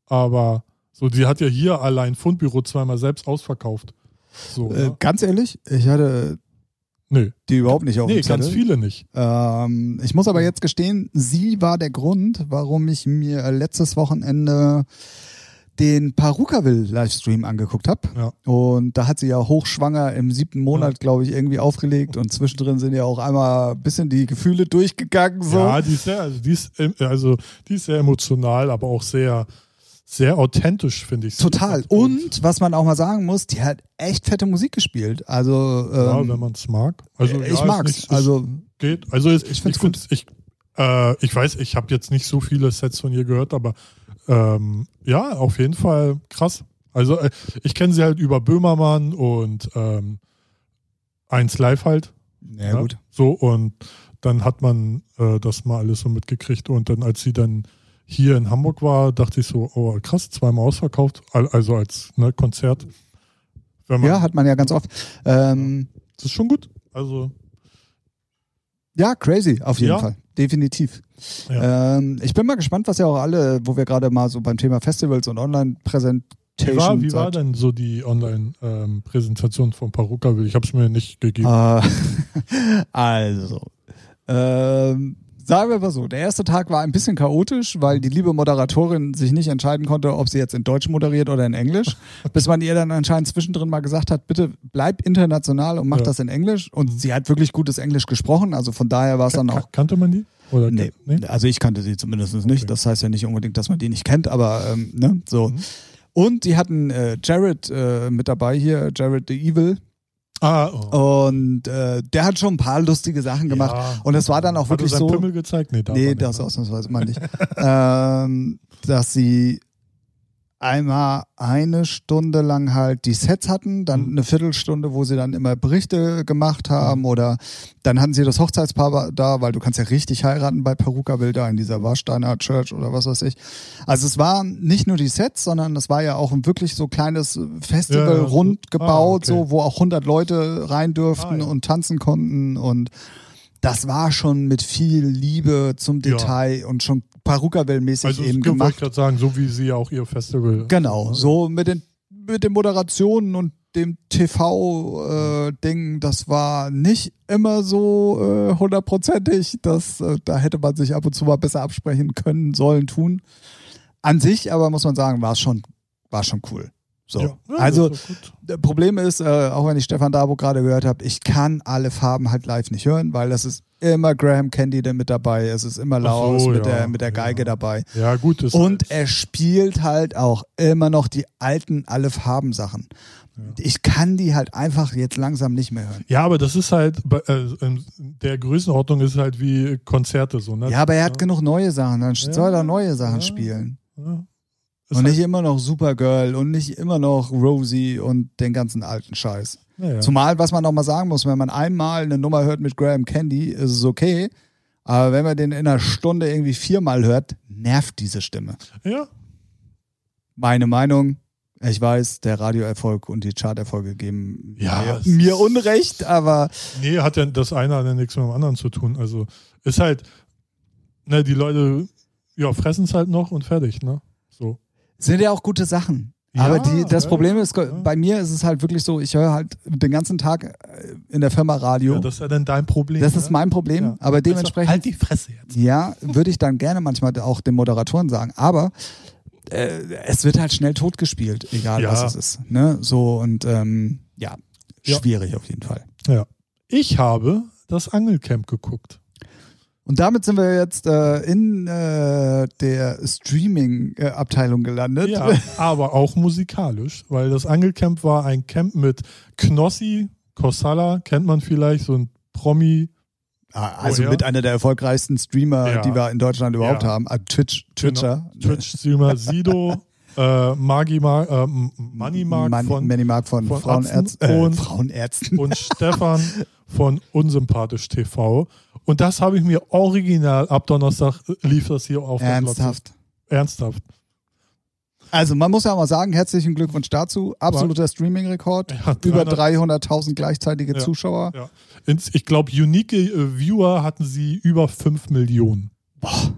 A: Aber so, die hat ja hier allein Fundbüro zweimal selbst ausverkauft. So,
B: Äh, ganz ehrlich, ich hatte
A: Nö.
B: die überhaupt nicht auf
A: Nee, ganz viele nicht.
B: Ähm, ich muss aber jetzt gestehen, sie war der Grund, warum ich mir letztes Wochenende den Parukaville-Livestream angeguckt habe.
A: Ja.
B: Und da hat sie ja hochschwanger im siebten Monat, glaube ich, irgendwie aufgelegt. Und zwischendrin sind ja auch einmal ein bisschen die Gefühle durchgegangen. So.
A: Ja, die ist sehr, also die ist, also die ist sehr emotional, aber auch sehr, sehr authentisch, finde ich.
B: Total. Und was man auch mal sagen muss, die hat echt fette Musik gespielt. Also
A: ja,
B: ähm,
A: wenn man es mag. Also
B: ich
A: ja,
B: mag's.
A: nicht-
B: also
A: geht. Also es,
B: Ich find's
A: ich, find's- ich, äh, ich weiß, ich habe jetzt nicht so viele Sets von ihr gehört, aber ähm, ja, auf jeden Fall krass. Also äh, ich kenne sie halt über Böhmermann und ähm, eins live halt.
B: ja, gut.
A: So und dann hat man äh, das mal alles so mitgekriegt und dann als sie dann hier in Hamburg war, dachte ich so, oh krass, zweimal ausverkauft, Al- also als ne, Konzert.
B: Ja, hat man ja ganz oft. Ähm,
A: das ist schon gut. Also
B: Ja, crazy, auf jeden
A: Ja.
B: Fall. Definitiv.
A: Ja.
B: Ähm, ich bin mal gespannt, was ja auch alle, wo wir gerade mal so beim Thema Festivals und
A: Wie war,
B: Online-Präsentation
A: wie war denn so die Online-Präsentation von Paruka? Ich habe es mir nicht gegeben.
B: Äh, also, ähm, sagen wir mal so, der erste Tag war ein bisschen chaotisch, weil die liebe Moderatorin sich nicht entscheiden konnte, ob sie jetzt in Deutsch moderiert oder in Englisch, bis man ihr dann anscheinend zwischendrin mal gesagt hat, bitte bleib international und mach
A: Ja.
B: das in Englisch. Und sie hat wirklich gutes Englisch gesprochen, also von daher war es dann auch
A: Kannte man die? Oder
B: Nee.
A: nee?
B: Also ich kannte sie zumindest nicht.
A: Okay.
B: Das heißt ja nicht unbedingt, dass man die nicht kennt, aber ähm, ne, so.
A: Mhm.
B: Und die hatten äh, Jared äh, mit dabei hier, Jared the Evil.
A: Ah, oh.
B: Und äh, der hat schon ein paar lustige Sachen gemacht.
A: Ja.
B: Und es war dann auch
A: Hat
B: wirklich so.
A: Pimmel gezeigt? Nee,
B: Nee,
A: er nicht,
B: das
A: ne?
B: ausnahmsweise mal nicht. ähm, dass sie einmal eine Stunde lang halt die Sets hatten, dann
A: Mhm.
B: eine Viertelstunde, wo sie dann immer Berichte gemacht haben oder dann hatten sie das Hochzeitspaar da, weil du kannst ja richtig heiraten bei Peruka-Bilder in dieser Warsteiner Church oder was weiß ich. Also es waren nicht nur die Sets, sondern es war ja auch ein wirklich so kleines Festival
A: Ja, ja,
B: rund gebaut,
A: ah, okay.
B: so wo auch 100 Leute rein dürften
A: Ah, ja.
B: und tanzen konnten und das war schon mit viel Liebe zum. Detail und schon Perukaville-mäßig
A: Also
B: eben
A: wollte ich
B: gemacht.
A: gerade sagen, so wie sie ja auch ihr Festival.
B: Genau, so mit den, mit den Moderationen und dem TV-Ding, das war nicht immer so äh, hundertprozentig. Das, äh, da hätte man sich ab und zu mal besser absprechen können, sollen, tun. An sich aber muss man sagen, war es schon, war schon cool. So.
A: Ja. Ja,
B: also
A: das
B: Problem ist, äh, auch wenn ich Stefan Dabo gerade gehört habe, ich kann alle Farben halt live nicht hören, weil das ist immer Graham Candy der mit dabei, es ist immer Laus
A: so,
B: mit,
A: ja,
B: der, mit der Geige dabei.
A: Ja, gut.
B: Und er spielt halt auch immer noch die alten alle Farben Sachen. Ich kann die halt einfach jetzt langsam nicht mehr hören.
A: ja, aber das ist halt, äh, in der Größenordnung ist halt wie Konzerte so, ne?
B: Ja, aber er hat genug neue Sachen, dann soll er neue Sachen spielen.
A: Ja.
B: Und
A: halt,
B: nicht immer noch Supergirl und nicht immer noch Rosie und den ganzen alten Scheiß.
A: naja.
B: Zumal, was man noch mal sagen muss, wenn man einmal eine Nummer hört mit Graham Candy, ist es okay. Aber wenn man den in einer Stunde irgendwie viermal hört, nervt diese Stimme.
A: ja,
B: Meine Meinung, ich weiß, der Radioerfolg und die Charterfolge geben
A: Ja,
B: mir, mir Unrecht, aber
A: nee, hat ja das eine hat ja nichts mit dem anderen zu tun. Also ist halt, ne, die Leute, ja, fressen es halt noch und fertig, ne?
B: Sind ja auch gute Sachen.
A: Ja,
B: aber die, das
A: ja,
B: Problem ist, bei mir ist es halt wirklich so, ich höre halt den ganzen Tag äh, in der Firma Radio.
A: Ja,
B: das,
A: das ist ja dann dein Problem.
B: ist
A: ne?
B: mein Problem, aber
A: Also,
B: dementsprechend,
A: Halt die Fresse jetzt.
B: ja, würde ich dann gerne manchmal auch den Moderatoren sagen, aber äh, es wird halt schnell totgespielt, egal was es ist. Ne? So und ähm, ja,
A: Ja.
B: schwierig auf jeden Fall.
A: Ja. Ich habe das Angelcamp geguckt.
B: Und damit sind wir jetzt äh, in äh, der Streaming-Abteilung gelandet.
A: Ja, aber auch musikalisch, weil das Angelcamp war ein Camp mit Knossi, Kossala, kennt man vielleicht, so ein Promi.
B: Ah, Also
A: Woher?
B: mit einer der erfolgreichsten Streamer,
A: Ja.
B: die wir in Deutschland überhaupt
A: Ja.
B: haben. Ah, Twitch, Twitcher.
A: Genau. Twitch-Streamer Sido, äh, Magi Mark, äh, Money Mark
B: Man,
A: von,
B: Manny Mark von,
A: von
B: Frauenärzten.
A: Atzen
B: Äh,
A: und-
B: Frauenärzten.
A: und Stefan von Unsympathisch TV. Und das habe ich mir original ab Donnerstag lief das hier auf.
B: Ernsthaft.
A: Ernsthaft.
B: Also man muss ja mal sagen, herzlichen Glückwunsch dazu. Absoluter Streaming-Rekord.
A: Ja,
B: Über
A: 300
B: 300.000 gleichzeitige
A: Ja.
B: Zuschauer.
A: Ja. Ich glaube, unique äh, Viewer hatten sie über 5 Millionen.
B: Boah,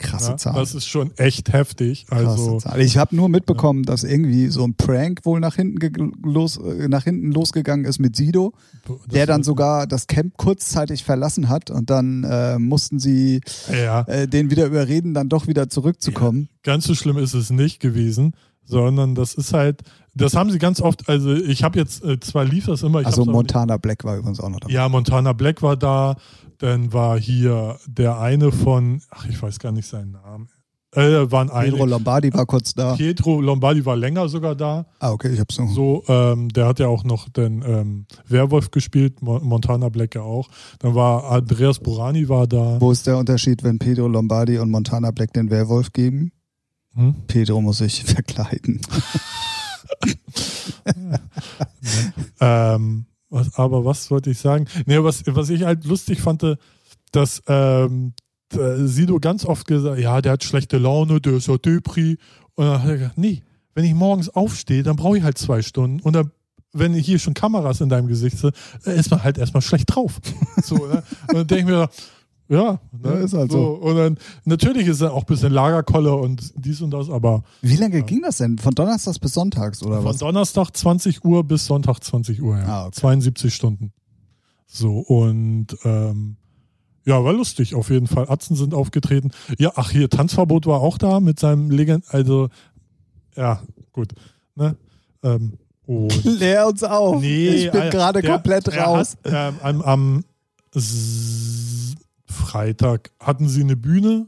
B: krasse
A: Ja,
B: Zahl.
A: das ist schon echt heftig. Also.
B: Ich habe nur mitbekommen, dass irgendwie so ein Prank wohl nach hinten, los, äh, nach hinten losgegangen ist mit Sido,
A: das
B: der dann sogar das Camp kurzzeitig verlassen hat und dann äh, mussten sie
A: Ja,
B: äh, den wieder überreden, dann doch wieder zurückzukommen.
A: ganz so schlimm ist es nicht gewesen, sondern das ist halt, das haben sie ganz oft, also ich habe jetzt, äh, zwar lief das immer,
B: also Montana Black war übrigens auch noch dabei.
A: Ja, Montana Black war da, dann war hier der eine von, ach, ich weiß gar nicht seinen Namen. Äh, waren
B: Pedro
A: eine.
B: Lombardi war kurz da.
A: Pietro Lombardi war länger sogar da.
B: Ah, okay, ich hab's noch.
A: So, ähm, der hat ja auch noch den ähm, Werwolf gespielt, Mo Montana Black ja auch. Dann war Andreas Burani war da.
B: Wo ist der Unterschied, wenn Pedro Lombardi und Montana Black den Werwolf geben?
A: Hm?
B: Pedro muss sich verkleiden.
A: Ähm, was, aber was wollte ich sagen? Nee, was, was ich halt lustig fand, dass ähm, Sido ganz oft gesagt ja, der hat schlechte Laune, der ist ja Depri. Und dann hat er gesagt, nee, wenn ich morgens aufstehe, dann brauche ich halt zwei Stunden. Und dann, wenn hier schon Kameras in deinem Gesicht sind, äh, ist man halt erstmal schlecht drauf. So, ne? Und dann denke ich mir, ja, ne?
B: Ja, ist halt so.
A: Und dann, natürlich ist er auch ein bisschen Lagerkolle und dies und das, aber
B: Wie lange ging das denn? Von Donnerstags bis Sonntags oder
A: von
B: was?
A: Donnerstag 20 Uhr bis Sonntag 20 Uhr, ja.
B: Ah, okay.
A: 72 Stunden. So, und ähm, ja, war lustig auf jeden Fall. Atzen sind aufgetreten. Ja, ach hier, Tanzverbot war auch da mit seinem Legend, also ja, gut. Ne? Ähm, und
B: Leer uns auf.
A: nee,
B: ich bin gerade komplett raus.
A: Hat, ähm, am am Freitag hatten sie eine Bühne,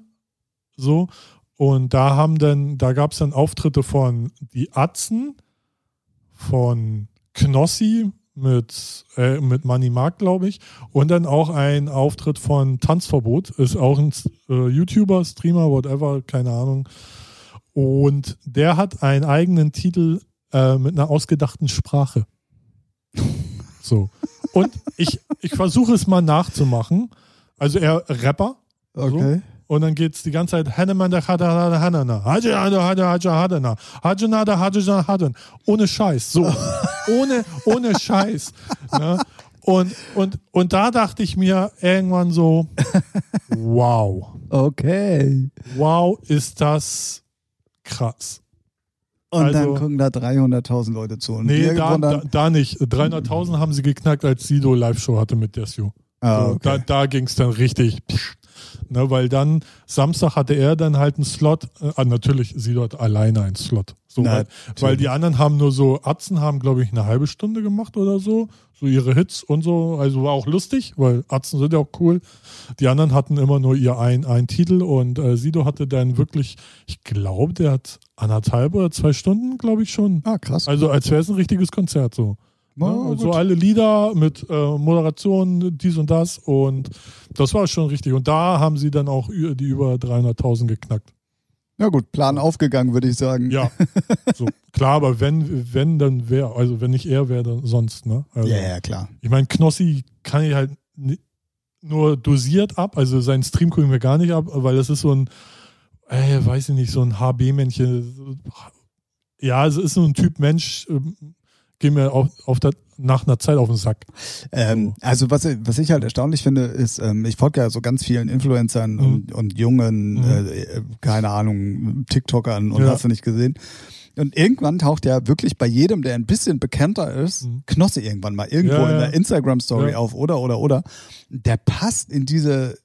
A: so, und da haben dann, da gab es dann Auftritte von die Atzen, von Knossi mit, äh, mit Money Mark, glaube ich, und dann auch ein Auftritt von Tanzverbot, ist auch ein äh, YouTuber, Streamer, whatever, keine Ahnung. Und der hat einen eigenen Titel äh, mit einer ausgedachten Sprache. So. Und ich, ich versuche es mal nachzumachen. Also er Rapper.
B: Okay.
A: Und dann geht es die ganze Zeit Hannemanda Hadana Hanana. Hajana Hada Haja Hadana. Hajanada Hajana Hadan. Ohne Scheiß. So. ohne, ohne Scheiß. Ne? Und, und, und da dachte ich mir irgendwann so, wow.
B: Okay.
A: Wow, ist das krass.
B: Und dann
A: Also-
B: gucken da 300.000 Leute zu. Und
A: Nee, da, da, da nicht. 300.000 haben sie geknackt, als Sido Live-Show hatte mit Desio.
B: Ah,
A: So, Da,
B: okay.
A: da ging es dann richtig. Ne, weil dann, Samstag hatte er dann halt einen Slot. Äh, ah, natürlich, Sido hat alleine einen Slot. So, weil, weil die anderen haben nur so, Atzen haben, glaube ich, eine halbe Stunde gemacht oder so. So ihre Hits und so. Also war auch lustig, weil Atzen sind ja auch cool. Die anderen hatten immer nur ihr ein, ein Titel und äh, Sido hatte dann wirklich, ich glaube, der hat anderthalb oder zwei Stunden, glaube ich schon.
B: Ah, krass.
A: Also als wäre es ein richtiges Konzert so.
B: Ja,
A: Ne?
B: gut.
A: so alle Lieder mit äh, Moderation, dies und das und das war schon richtig. Und da haben sie dann auch die über 300.000 geknackt.
B: Ja gut, Plan aufgegangen, würde ich sagen.
A: Ja, so klar, aber wenn, wenn dann wer, also wenn nicht er, wer dann sonst, ne? Also,
B: ja, ja, klar.
A: Ich meine, Knossi kann ich halt nur dosiert ab, also seinen Stream gucken wir gar nicht ab, weil das ist so ein, äh, weiß ich nicht, so ein HB-Männchen. Ja, es ist so ein Typ Mensch, ähm, gehen mir auf, auf der, nach einer Zeit auf den Sack.
B: Ähm, also was, was ich halt erstaunlich finde, ist, ähm, ich folge ja so ganz vielen Influencern und, und jungen,
A: Mhm.
B: äh, keine Ahnung, TikTokern und
A: Ja.
B: hast du nicht gesehen. Und irgendwann taucht ja wirklich bei jedem, der ein bisschen bekannter ist,
A: Mhm.
B: Knosse irgendwann mal irgendwo
A: Ja,
B: in
A: ja.
B: der Instagram-Story auf oder oder oder. Der passt in diese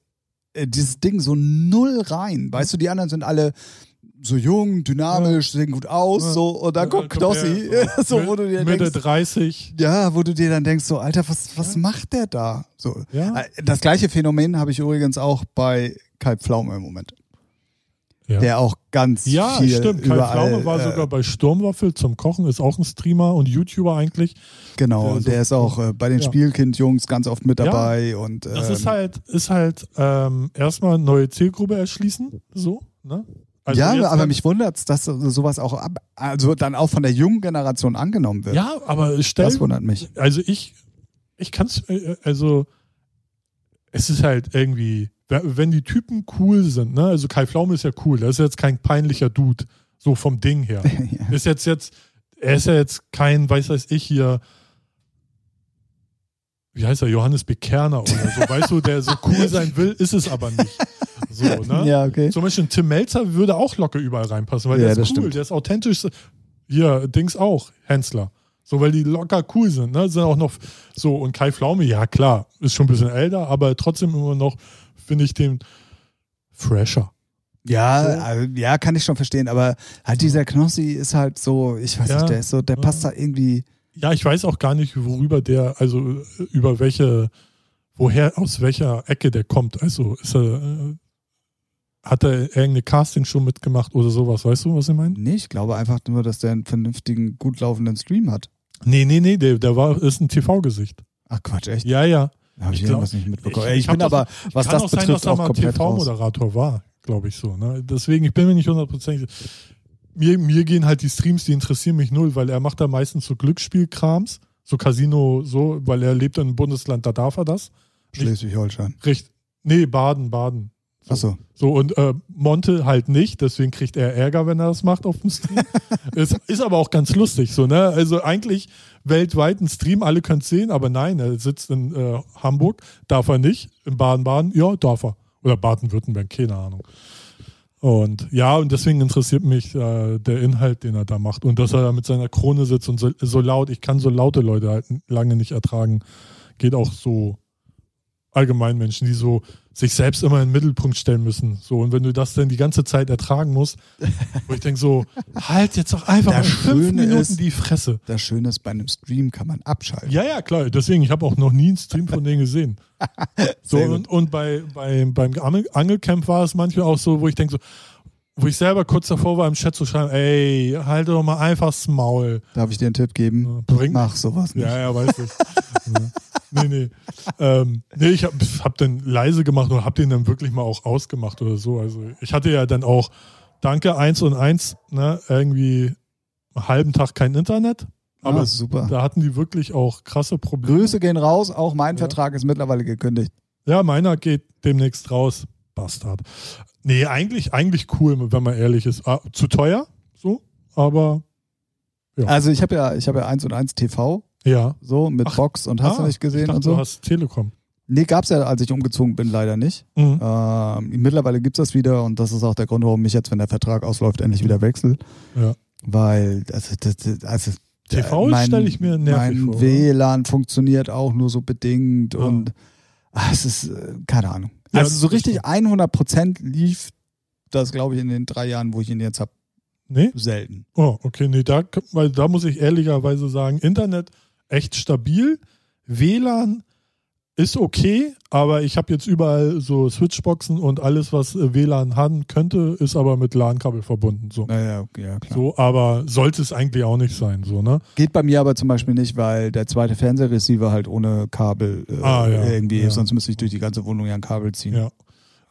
B: dieses Ding so null rein. Weißt du, die anderen sind alle so jung, dynamisch, sehen gut aus,
A: Ja.
B: so und dann
A: Ja,
B: kommt Knossi,
A: her,
B: so wo du dir
A: Mitte
B: denkst,
A: 30.
B: ja, wo du dir dann denkst, so, Alter, was, was
A: Ja.
B: macht der da? So.
A: Ja.
B: Äh, Das gleiche Phänomen habe ich übrigens auch bei Kai Pflaume im Moment.
A: Ja.
B: Der auch ganz
A: Ja,
B: viel
A: stimmt. Kai
B: überall,
A: Pflaume war
B: äh,
A: sogar bei Sturmwaffel zum Kochen, ist auch ein Streamer und YouTuber eigentlich.
B: Genau,
A: der
B: und
A: so-
B: der ist auch äh, bei den
A: Ja.
B: Spielkind-Jungs ganz oft mit
A: Ja.
B: dabei. Und, ähm,
A: Das ist halt, ist halt ähm, erstmal eine neue Zielgruppe erschließen, so, ne? Also
B: ja, aber mich wundert's, dass sowas auch ab, also dann auch von der jungen Generation angenommen wird.
A: Ja, aber stell,
B: das wundert mich.
A: also ich, ich kann's, äh, also es ist halt irgendwie, wenn die Typen cool sind, ne? Also Kai Pflaume ist ja cool, das ist jetzt kein peinlicher Dude. So vom Ding her.
B: ja.
A: Ist jetzt jetzt, er ist ja jetzt kein, weiß weiß ich hier, wie heißt er, Johannes Bekerner oder so, weißt du, der so cool sein will, ist es aber nicht. So, ne?
B: ja, okay.
A: Zum Beispiel Tim Melzer würde auch locker überall reinpassen, weil
B: Ja,
A: der ist cool,
B: stimmt.
A: der ist authentisch. Hier, Dings auch, Hensler. So, weil die locker cool sind, ne? Sind auch noch so, und Kai Pflaume, ja klar, ist schon ein bisschen älter, aber trotzdem immer noch, finde ich den fresher.
B: Ja,
A: So.
B: also, ja, kann ich schon verstehen, aber halt dieser Knossi ist halt so, ich weiß
A: Ja,
B: nicht, der ist so, der
A: ja.
B: passt da irgendwie.
A: Ja, ich weiß auch gar nicht, worüber der, also über welche, woher, aus welcher Ecke der kommt. Also ist er, äh, hat er irgendeine Castingshow mitgemacht oder sowas, weißt du, was ich meine?
B: Nee, ich glaube einfach nur, dass der einen vernünftigen, gut laufenden Stream hat.
A: Nee, nee, nee, der, der war, ist ein TV-Gesicht.
B: Ach Quatsch, echt?
A: Ja, ja.
B: Da habe ich,
A: ich
B: irgendwas nicht mitbekommen.
A: ich-
B: Ich, bin aber, was
A: Kann
B: das
A: auch sein,
B: betrifft,
A: dass er
B: auch
A: mal
B: komplett.
A: TV-Moderator war, glaube ich so. Ne? Deswegen, ich bin mir nicht hundertprozentig. Mir, mir gehen halt die Streams, die interessieren mich null, weil er macht da meistens so Glücksspielkrams, so Casino, so, weil er lebt in einem Bundesland, da darf er das.
B: Schleswig-Holstein.
A: Richt, nee, Baden, Baden. So.
B: Achso.
A: So, und äh, Monte halt nicht, deswegen kriegt er Ärger, wenn er das macht auf dem Stream. ist, ist aber auch ganz lustig, so, ne? Also eigentlich weltweit ein Stream, alle können es sehen, aber nein, er sitzt in äh, Hamburg, darf er nicht. In Baden-Baden, ja, darf er. Oder Baden-Württemberg, keine Ahnung. Und ja, und deswegen interessiert mich äh, der Inhalt, den er da macht. Und dass er da mit seiner Krone sitzt und so, so laut, ich kann so laute Leute halt lange nicht ertragen. Geht auch so allgemein Menschen, die so sich selbst immer in den Mittelpunkt stellen müssen. So, und wenn du das dann die ganze Zeit ertragen musst, wo ich denke so, halt jetzt doch einfach
B: Das
A: mal fünf Minuten
B: ist-
A: die Fresse.
B: Das Schöne ist, bei einem Stream kann man abschalten.
A: Ja, ja, klar. Deswegen, ich habe auch noch nie einen Stream von denen gesehen. So, und, und bei, bei, beim Angel- Angelcamp war es manchmal auch so, wo ich denke so, wo ich selber kurz davor war, im Chat zu schreiben, ey, halt doch mal einfach das Maul.
B: Darf ich dir einen Tipp geben?
A: Bring,
B: Mach sowas nicht.
A: Ja, ja, weiß ich. ja. Nee, nee. Ähm, nee, ich habe hab dann leise gemacht und habe den dann wirklich mal auch ausgemacht oder so. Also ich hatte ja dann auch, danke, eins und eins, ne, irgendwie einen halben Tag kein Internet. Aber
B: ah, super.
A: da hatten die wirklich auch krasse Probleme.
B: Grüße gehen raus. Auch mein
A: Ja.
B: Vertrag ist mittlerweile gekündigt.
A: Ja, meiner geht demnächst raus. Bastard. Nee, eigentlich, eigentlich cool, wenn man ehrlich ist. Ah, zu teuer, so, aber Ja.
B: Also ich habe ja, ich habe ja 1 und 1 TV,
A: ja.
B: so mit
A: Ach,
B: Box und hast du
A: Ah,
B: nicht
A: ich
B: gesehen
A: dachte,
B: und so.
A: Du hast Telekom.
B: Nee, gab's ja, als ich umgezogen bin, leider nicht.
A: Mhm.
B: Ähm, mittlerweile gibt's das wieder und das ist auch der Grund, warum ich jetzt, wenn der Vertrag ausläuft, endlich wieder wechsle.
A: Ja.
B: Weil, also, das, also
A: TV
B: mein-
A: stelle ich mir nervig
B: mein
A: vor. oder?
B: WLAN funktioniert auch nur so bedingt
A: Ah.
B: und ah, es ist, äh, keine Ahnung.
A: Ja,
B: Also so richtig
A: stimmt.
B: 100 Prozent lief das, glaube ich, in den drei Jahren, wo ich ihn jetzt habe,
A: Nee?
B: selten.
A: Oh, okay, nee, da, weil da muss ich ehrlicherweise sagen, Internet echt stabil, WLAN ist okay, aber ich habe jetzt überall so Switchboxen und alles, was äh, WLAN haben könnte, ist aber mit LAN-Kabel verbunden. So.
B: Naja, okay, ja klar.
A: so, aber sollte es eigentlich auch nicht sein, so, ne?
B: Geht bei mir aber zum Beispiel nicht, weil der zweite Fernsehreceiver halt ohne Kabel äh,
A: Ah, ja,
B: irgendwie
A: ja.
B: ist, sonst müsste ich durch die ganze Wohnung ja ein Kabel ziehen.
A: Ja.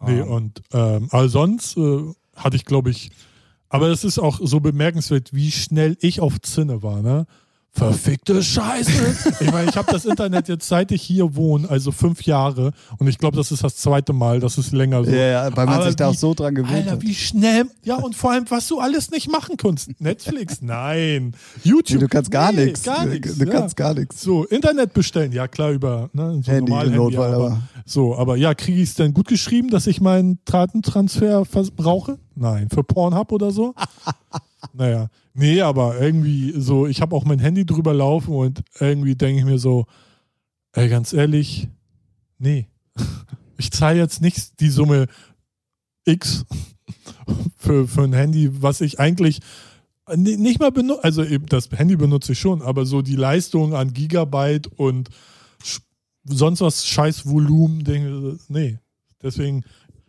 A: Nee,
B: Ähm,
A: und ähm, aber sonst äh, hatte ich, glaube ich, aber es ist auch so bemerkenswert, wie schnell ich auf Zinne war, ne? Verfickte Scheiße. ich meine, ich habe das Internet jetzt seit ich hier wohne, also fünf Jahre. Und ich glaube, das ist das zweite Mal, das ist länger so.
B: ja, ja, weil man
A: Aber
B: sich da auch
A: wie-
B: so dran gewöhnt
A: Alter,
B: hat.
A: wie schnell. Ja, und vor allem, was du alles nicht machen kannst. Netflix, nein. YouTube.
B: Nee, du kannst gar
A: nee,
B: nichts.
A: Gar nichts.
B: Du
A: ja.
B: kannst gar nichts.
A: So, Internet bestellen, ja klar, über ne, so
B: Handy
A: normal Handy,
B: Notfall,
A: aber,
B: aber-
A: so, aber ja, kriege ich es denn gut geschrieben, dass ich meinen Datentransfer brauche? Nein, für Pornhub oder so? naja, nee, aber irgendwie so, ich habe auch mein Handy drüber laufen und irgendwie denke ich mir so, ey, ganz ehrlich, nee. Ich zahle jetzt nicht die Summe X für, für ein Handy, was ich eigentlich ni- nicht mal benutze, also eben das Handy benutze ich schon, aber so die Leistung an Gigabyte und sonst was scheiß Volumen, nee. Deswegen,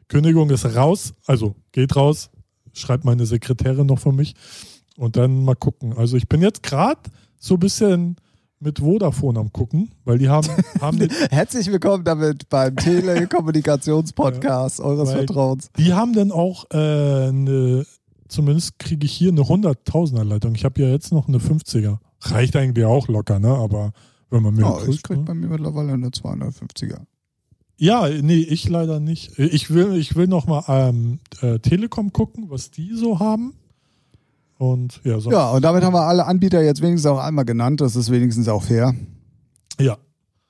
A: Kündigung ist raus, also geht raus, schreibt meine Sekretärin noch von mich und dann mal gucken. Also ich bin jetzt gerade so ein bisschen mit Vodafone am gucken, weil die haben, haben den,
B: Herzlich willkommen damit beim Telekommunikationspodcast eures
A: Weil-
B: Vertrauens.
A: Die haben dann auch äh, eine, zumindest kriege ich hier eine 100.000er Leitung. Ich habe ja jetzt noch eine 50er. Reicht eigentlich auch locker, ne? Aber wenn man mir
B: Ja, ich
A: drückt,
B: krieg
A: ne?
B: bei mir mittlerweile eine 250er.
A: Ja, nee, ich leider nicht. Ich will, ich will noch mal ähm, äh, Telekom gucken, was die so haben. Und ja, sonst,
B: Ja, und damit haben wir alle Anbieter jetzt wenigstens auch einmal genannt. Das ist wenigstens auch fair.
A: ja.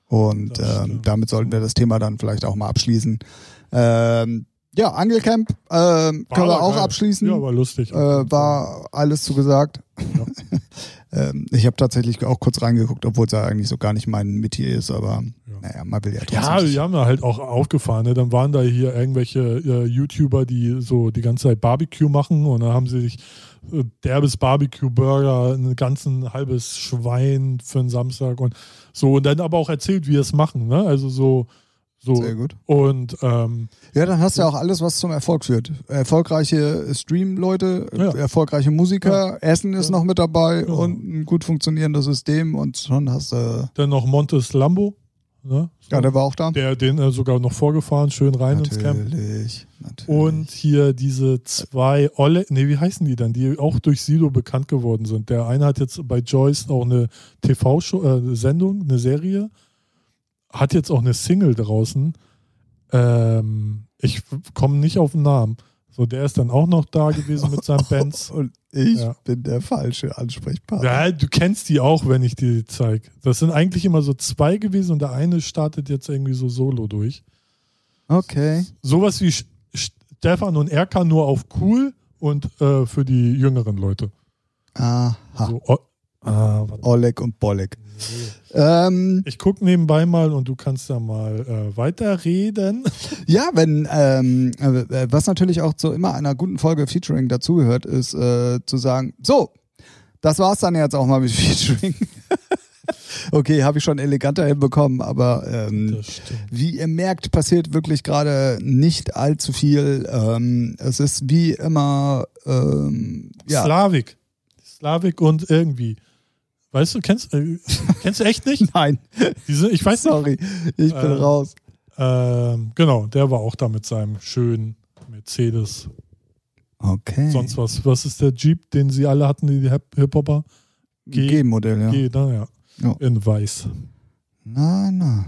B: Und ähm, damit sollten wir das Thema dann vielleicht auch mal abschließen. Ähm, ja, Angelcamp ähm, können wir auch
A: geil.
B: abschließen.
A: Ja, war lustig.
B: äh, war alles zu gesagt. ähm, ich habe tatsächlich auch kurz reingeguckt, obwohl es ja eigentlich so gar nicht mein Metier ist, aber naja, man will ja trotzdem.
A: Ja, die haben da halt auch aufgefahren. Ne? Dann waren da hier irgendwelche äh, YouTuber, die so die ganze Zeit Barbecue machen und dann haben sie sich äh, derbes Barbecue-Burger, ein ganzen halbes Schwein für einen Samstag und so und dann aber auch erzählt, wie es machen. Ne? Also so, so
B: Sehr gut.
A: und ähm,
B: Ja, dann hast du ja auch alles, was zum Erfolg führt. Erfolgreiche Stream-Leute,
A: Ja.
B: erfolgreiche Musiker, Essen ist
A: Ja.
B: noch mit dabei
A: Ja.
B: und ein gut funktionierendes System und schon hast du.
A: dann noch Montes Lambo. Ne? So,
B: Ja, der war auch da.
A: der den äh, sogar noch vorgefahren, schön rein ins Camp.
B: Natürlich, natürlich.
A: Und hier diese zwei Olle, nee, wie heißen die dann, die auch durch Sido bekannt geworden sind. Der eine hat jetzt bei Joyce auch eine TV-Show, äh, eine Serie, hat jetzt auch eine Single draußen. Ähm, ich komme nicht auf den Namen. So, der ist dann auch noch da gewesen mit seinen Bands.
B: Und ich
A: Ja.
B: bin der falsche Ansprechpartner.
A: Ja, du kennst die auch, wenn ich dir die zeige. Das sind eigentlich immer so zwei gewesen und der eine startet jetzt irgendwie so solo durch.
B: Okay.
A: Sowas wie Stefan und Erkan nur auf cool und äh, für die jüngeren Leute.
B: Aha.
A: So, ah.
B: Oleg und Bolek. Ähm,
A: ich gucke nebenbei mal und du kannst da mal äh, weiterreden.
B: ja, wenn, ähm, äh, was natürlich auch zu immer einer guten Folge Featuring dazugehört, ist äh, zu sagen, so, das war's dann jetzt auch mal mit Featuring. okay, habe ich schon eleganter hinbekommen, aber ähm. Wie ihr merkt, passiert wirklich gerade nicht allzu viel. Ähm, es ist wie immer, ähm, ja,
A: Slavik. Slavik und irgendwie. Weißt du, kennst, äh, kennst du echt nicht?
B: nein,
A: Diese, ich weiß nicht.
B: sorry, ich bin
A: Äh,
B: raus.
A: Ähm, genau, der war auch da mit seinem schönen Mercedes.
B: Okay.
A: Sonst was. Was ist der Jeep, den sie alle hatten, die Hip- Hip-Hopper?
B: G-Modell, ja.
A: G, na, ja.
B: Ja.
A: In weiß.
B: Na, na.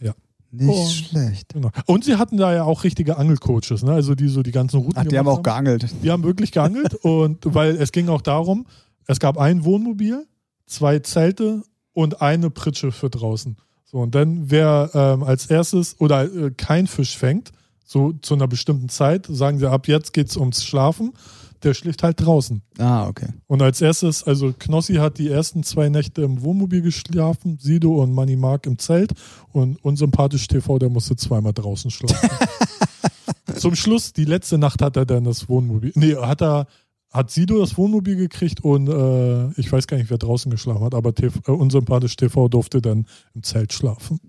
A: Ja.
B: Nicht
A: Oh.
B: schlecht.
A: Genau. Und sie hatten da ja auch richtige Angelcoaches, ne? Also die so die ganzen Routen.
B: Ach, die haben auch geangelt.
A: Die haben wirklich geangelt und weil es ging auch darum, es gab ein Wohnmobil, zwei Zelte und eine Pritsche für draußen. So, und dann, wer ähm, als erstes oder äh, kein Fisch fängt, so zu einer bestimmten Zeit, sagen sie, ab jetzt geht's ums Schlafen, der schläft halt draußen.
B: Ah, okay.
A: Und als erstes, also Knossi hat die ersten zwei Nächte im Wohnmobil geschlafen, Sido und Manny Mark im Zelt und unsympathisch TV, der musste zweimal draußen schlafen. Zum Schluss, die letzte Nacht hat er dann das Wohnmobil, nee, hat er, hat Sido das Wohnmobil gekriegt und äh, ich weiß gar nicht, wer draußen geschlafen hat, aber TV, äh, unsympathisch TV durfte dann im Zelt schlafen.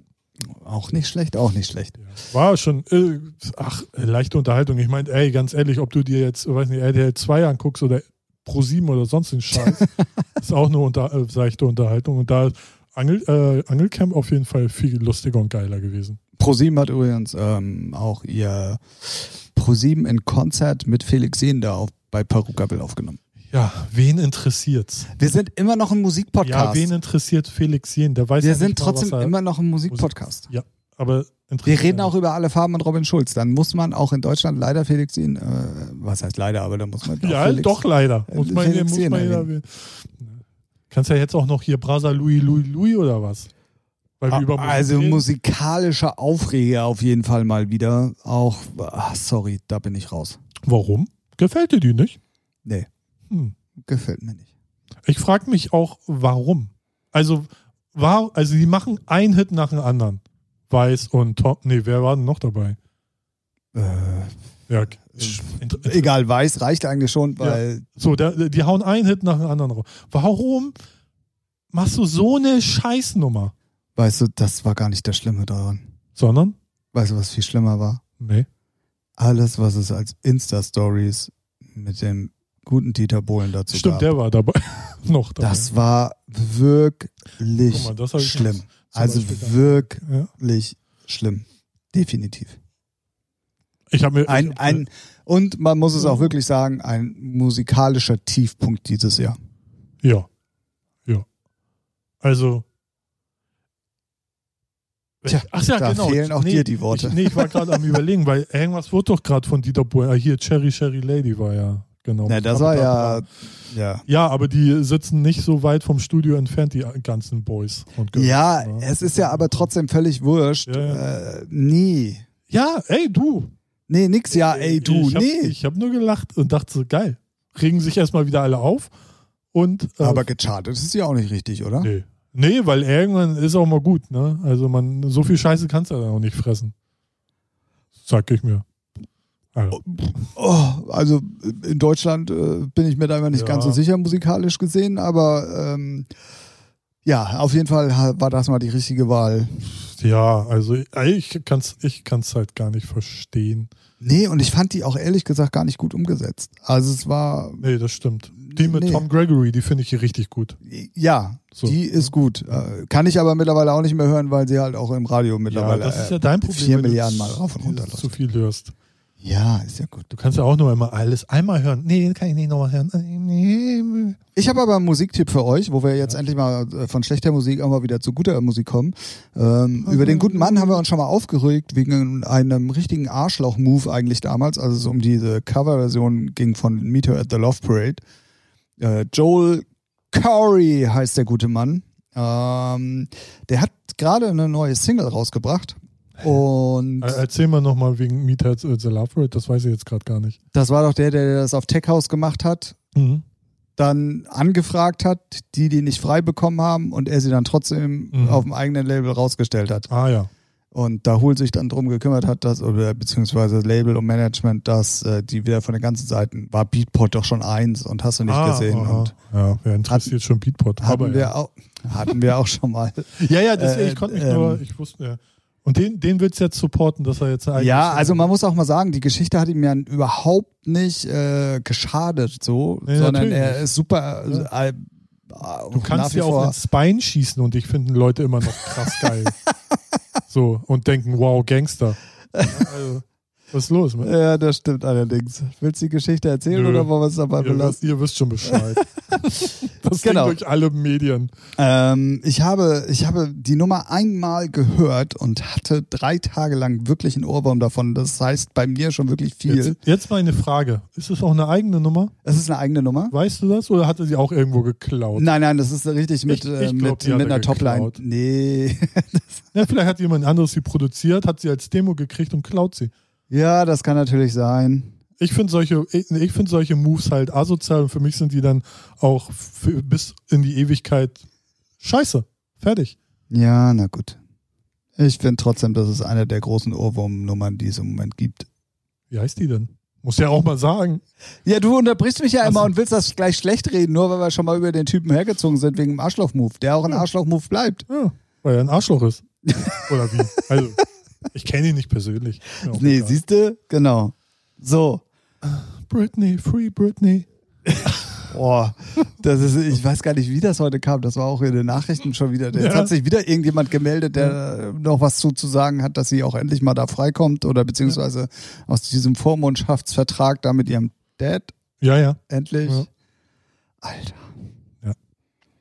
B: Auch nicht schlecht, auch nicht schlecht.
A: War schon, äh, ach, leichte Unterhaltung. Ich meine, ey, ganz ehrlich, ob du dir jetzt, weiß nicht, RTL 2 anguckst oder Pro 7 oder sonst den Scheiß, ist auch eine unter, äh, seichte Unterhaltung. Und da Angel, äh, Angelcamp auf jeden Fall viel lustiger und geiler gewesen.
B: ProSieben hat übrigens ähm, auch ihr ProSieben in Konzert mit Felix Sehender auf, bei Perukabel aufgenommen.
A: Ja, wen interessiert's?
B: Wir sind immer noch ein
A: Ja,
B: Musikpodcast.
A: wen interessiert Felix Jen? Der weiß
B: wir
A: ja
B: sind
A: mal,
B: trotzdem
A: er,
B: immer noch ein Musikpodcast.
A: Ja, aber
B: Wir reden auch über alle Farben und Robin Schulz. Dann muss man auch in Deutschland leider Felix ihn, äh, was heißt leider, aber da muss man
A: Ja,
B: Felix,
A: doch leider.
B: äh,
A: Muss man,
B: Felix
A: muss
B: Jen
A: man
B: erwähnen.
A: Kannst ja jetzt auch noch hier Brasa Louis Louis Louis oder was? Weil wir über Musik
B: Also
A: reden.
B: musikalischer Aufreger auf jeden Fall mal wieder. Auch, ach, sorry, da bin ich raus.
A: Warum? Gefällt dir die nicht?
B: Nee,
A: Hm.
B: gefällt mir nicht.
A: Ich frage mich auch, warum. Also, war, also die machen einen Hit nach dem anderen. Weiß und Tom. Nee, wer war denn noch dabei?
B: Äh,
A: Ja, inter-
B: egal, weiß reicht eigentlich schon, weil
A: So, der, die hauen einen Hit nach dem anderen raus. Warum machst du so eine Scheißnummer?
B: Weißt du, das war gar nicht das Schlimme daran.
A: Sondern?
B: Weißt du, was viel schlimmer war?
A: Nee.
B: Alles, was es als Insta-Stories mit dem guten Dieter Bohlen dazu
A: Stimmt,
B: gab.
A: der war dabei. noch dabei.
B: das war wirklich
A: mal, das hab
B: schlimm. Also
A: nicht.
B: wirklich
A: ja.
B: schlimm. Definitiv.
A: Ich habe mir.
B: Ein,
A: ich,
B: ein, und man muss es auch wirklich sagen, ein musikalischer Tiefpunkt dieses Jahr.
A: Ja. Ja. Also.
B: Tja,
A: Ach ja,
B: da
A: genau.
B: fehlen auch
A: nee,
B: dir die Worte.
A: Ich, nee, ich war gerade am überlegen, weil irgendwas wurde doch gerade von Dieter Bohlen. Ah, hier, Cherry Cherry Lady war ja genau.
B: Ja, das war ja, ja.
A: Ja, aber die sitzen nicht so weit vom Studio entfernt, die ganzen Boys und Girls.
B: Ja,
A: ne?
B: es ist ja aber trotzdem völlig wurscht.
A: Ja, ja.
B: Äh, nee.
A: Ja, ey, du.
B: Nee, nix, ja, ey, du,
A: ich hab,
B: nee.
A: Ich habe nur gelacht und dachte so, geil. Regen sich erstmal wieder alle auf und. Äh,
B: aber gechartet ist ja auch nicht richtig, oder?
A: Nee. Nee, weil irgendwann ist auch mal gut, ne? Also man, so viel Scheiße kannst du dann auch nicht fressen. Sag ich mir. Also,
B: Oh, also in Deutschland äh, bin ich mir da immer nicht
A: Ja.
B: ganz so sicher musikalisch gesehen, aber ähm, ja, auf jeden Fall war das mal die richtige Wahl.
A: ja, also ich kann's, ich kann's halt gar nicht verstehen.
B: Nee, und ich fand die auch ehrlich gesagt gar nicht gut umgesetzt. Also es war,
A: Nee, das stimmt. Die mit
B: Nee.
A: Tom Gregory, die finde ich hier richtig gut.
B: ja,
A: So.
B: die ist gut. Äh, kann ich aber mittlerweile auch nicht mehr hören, weil sie halt auch im Radio mittlerweile
A: ja, das ist
B: äh,
A: ja dein Problem.
B: vier Milliarden Mal rauf und runter
A: zu viel hörst.
B: Ja, ist ja gut.
A: Du kannst ja auch nur immer alles einmal hören. Nee, kann ich nicht nochmal hören. Nee.
B: Ich habe aber einen Musiktipp für euch, wo wir jetzt endlich mal äh, von schlechter Musik auch mal wieder zu guter Musik kommen. Ähm, über den guten Mann haben wir uns schon mal aufgeregt, wegen einem richtigen Arschloch-Move eigentlich damals, als es um diese Coverversion ging von Meet Her at the Love Parade. Äh, Joel Corey heißt der gute Mann. Ähm, der hat gerade eine neue Single rausgebracht. Und
A: Äh, Erzähl mal nochmal wegen Meet at the Love Parade, das weiß ich jetzt gerade gar nicht.
B: das war doch der, der das auf Tech House gemacht hat.
A: Mhm.
B: dann angefragt hat, die die nicht frei bekommen haben und er sie dann trotzdem
A: Mhm.
B: auf dem eigenen Label rausgestellt hat.
A: Ah ja.
B: Und da Hul sich dann drum gekümmert hat, dass, oder beziehungsweise Label und Management, dass äh, die wieder von den ganzen Seiten war Beatport doch schon eins und hast du nicht
A: ah,
B: gesehen.
A: aha.
B: Und
A: ja, wer interessiert schon Beatport?
B: hatten
A: Aber
B: wir
A: ja.
B: auch, hatten wir auch schon mal.
A: ja, ja, deswegen,
B: Äh,
A: ich konnte mich
B: ähm,
A: nur, ich wusste ja. Und den, den willst du jetzt supporten, dass er jetzt eigene
B: Ja, also man muss auch mal sagen, die Geschichte hat ihm ja überhaupt nicht äh, geschadet, so,
A: Nee,
B: sondern er ist super.
A: Ja.
B: Äh, äh,
A: Du kannst ja auch ins Bein schießen und ich finden Leute immer noch krass geil. so, und denken, wow, Gangster. Ja, also, was ist los? Mit?
B: Ja, das stimmt allerdings. Willst du die Geschichte erzählen
A: Nö.
B: oder wollen wir es dabei
A: ihr,
B: belassen?
A: ihr wisst schon Bescheid. das
B: Genau.
A: ging durch alle Medien.
B: Ähm, ich, habe, ich habe die Nummer einmal gehört und hatte drei Tage lang wirklich einen Ohrwurm davon. Das heißt bei mir schon wirklich viel.
A: Jetzt, jetzt mal eine Frage. Ist es auch eine eigene Nummer?
B: Es ist eine eigene Nummer.
A: Weißt du das? Oder hat er sie auch irgendwo geklaut?
B: Nein, nein, das ist richtig mit,
A: Ich- ich
B: äh,
A: glaub,
B: mit, mit
A: er
B: einer Topline. Nee.
A: Ja, vielleicht hat jemand anderes sie produziert, hat sie als Demo gekriegt und klaut sie.
B: Ja, das kann natürlich sein.
A: Ich finde solche, ich, ich find solche Moves halt asozial und für mich sind die dann auch für, bis in die Ewigkeit scheiße. Fertig.
B: Ja, na gut. Ich finde trotzdem, das ist eine der großen Ohrwurmnummern, die es im Moment gibt.
A: Wie heißt die denn? Muss ja auch mal sagen.
B: Ja, du unterbrichst mich ja immer
A: Also-
B: und willst das gleich schlecht reden, nur weil wir schon mal über den Typen hergezogen sind wegen dem Arschloch-Move, der auch ein
A: Ja.
B: Arschloch-Move bleibt.
A: Ja, weil er ein Arschloch ist. Oder wie? Also, ich kenne ihn nicht persönlich.
B: Nee,
A: egal.
B: siehst du? Genau. So.
A: Britney, Free Britney.
B: Boah, das ist, ich weiß gar nicht, wie das heute kam. Das war auch in den Nachrichten schon wieder. Jetzt
A: Ja.
B: hat sich wieder irgendjemand gemeldet, der noch was zu, zu sagen hat, dass sie auch endlich mal da freikommt oder beziehungsweise aus diesem Vormundschaftsvertrag da mit ihrem Dad
A: Ja, ja.
B: endlich.
A: Ja.
B: Alter.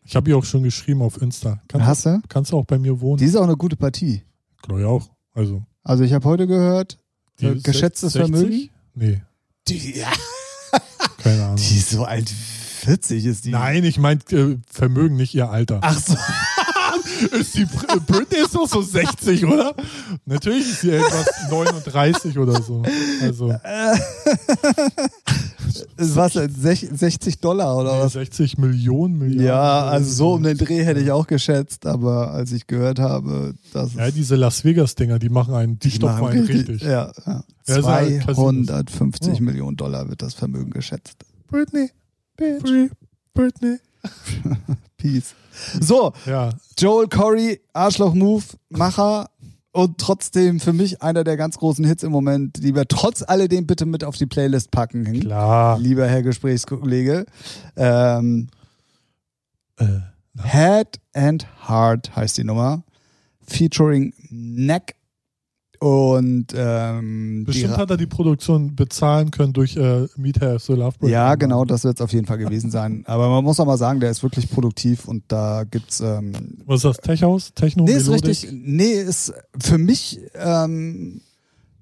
A: Ich habe ihr auch schon geschrieben auf Insta. Kannst,
B: Hast du?
A: kannst du auch bei mir wohnen?
B: Die ist auch eine gute Partie.
A: Glaube ich auch. Also,
B: Also ich habe heute gehört,
A: die
B: Äh, geschätztes
A: 60?
B: Vermögen?
A: Nee,
B: die, ja,
A: keine Ahnung.
B: die ist so alt, 40 ist die.
A: Nein, ich meine äh, Vermögen, nicht ihr Alter.
B: Ach so.
A: Ist die äh, Britney ist doch so 60, oder? Natürlich ist sie irgendwas 39 oder so. Also
B: Was, denn? Sech- 60 Dollar oder was?
A: 60 Millionen, Milliarden.
B: Ja, also so um den Dreh hätte ich auch geschätzt, aber als ich gehört habe, dass
A: Ja, diese Las Vegas-Dinger, die machen einen, die, stopfen einen richtig.
B: Ja, ja.
A: Ja, ist halt.
B: 250
A: Ja.
B: Millionen Dollar wird das Vermögen geschätzt.
A: Britney, bitch. Britney.
B: Peace. So,
A: Ja,
B: Joel Corey, Arschloch-Move, Macher und trotzdem für mich einer der ganz großen Hits im Moment, die wir trotz alledem bitte mit auf die Playlist packen.
A: klar.
B: Lieber Herr Gesprächskollege. Ähm,
A: Äh,
B: Head and Heart heißt die Nummer. Featuring Neck. Und ähm,
A: bestimmt hat er die Produktion bezahlen können durch äh, Meet Her So Love Britney.
B: ja, genau, das wird es auf jeden Fall gewesen sein. Aber man muss auch mal sagen, der ist wirklich produktiv und da gibt's ähm,
A: Was ist das? Tech House? Techno?
B: Nee, ist richtig. Nee, ist für mich ähm,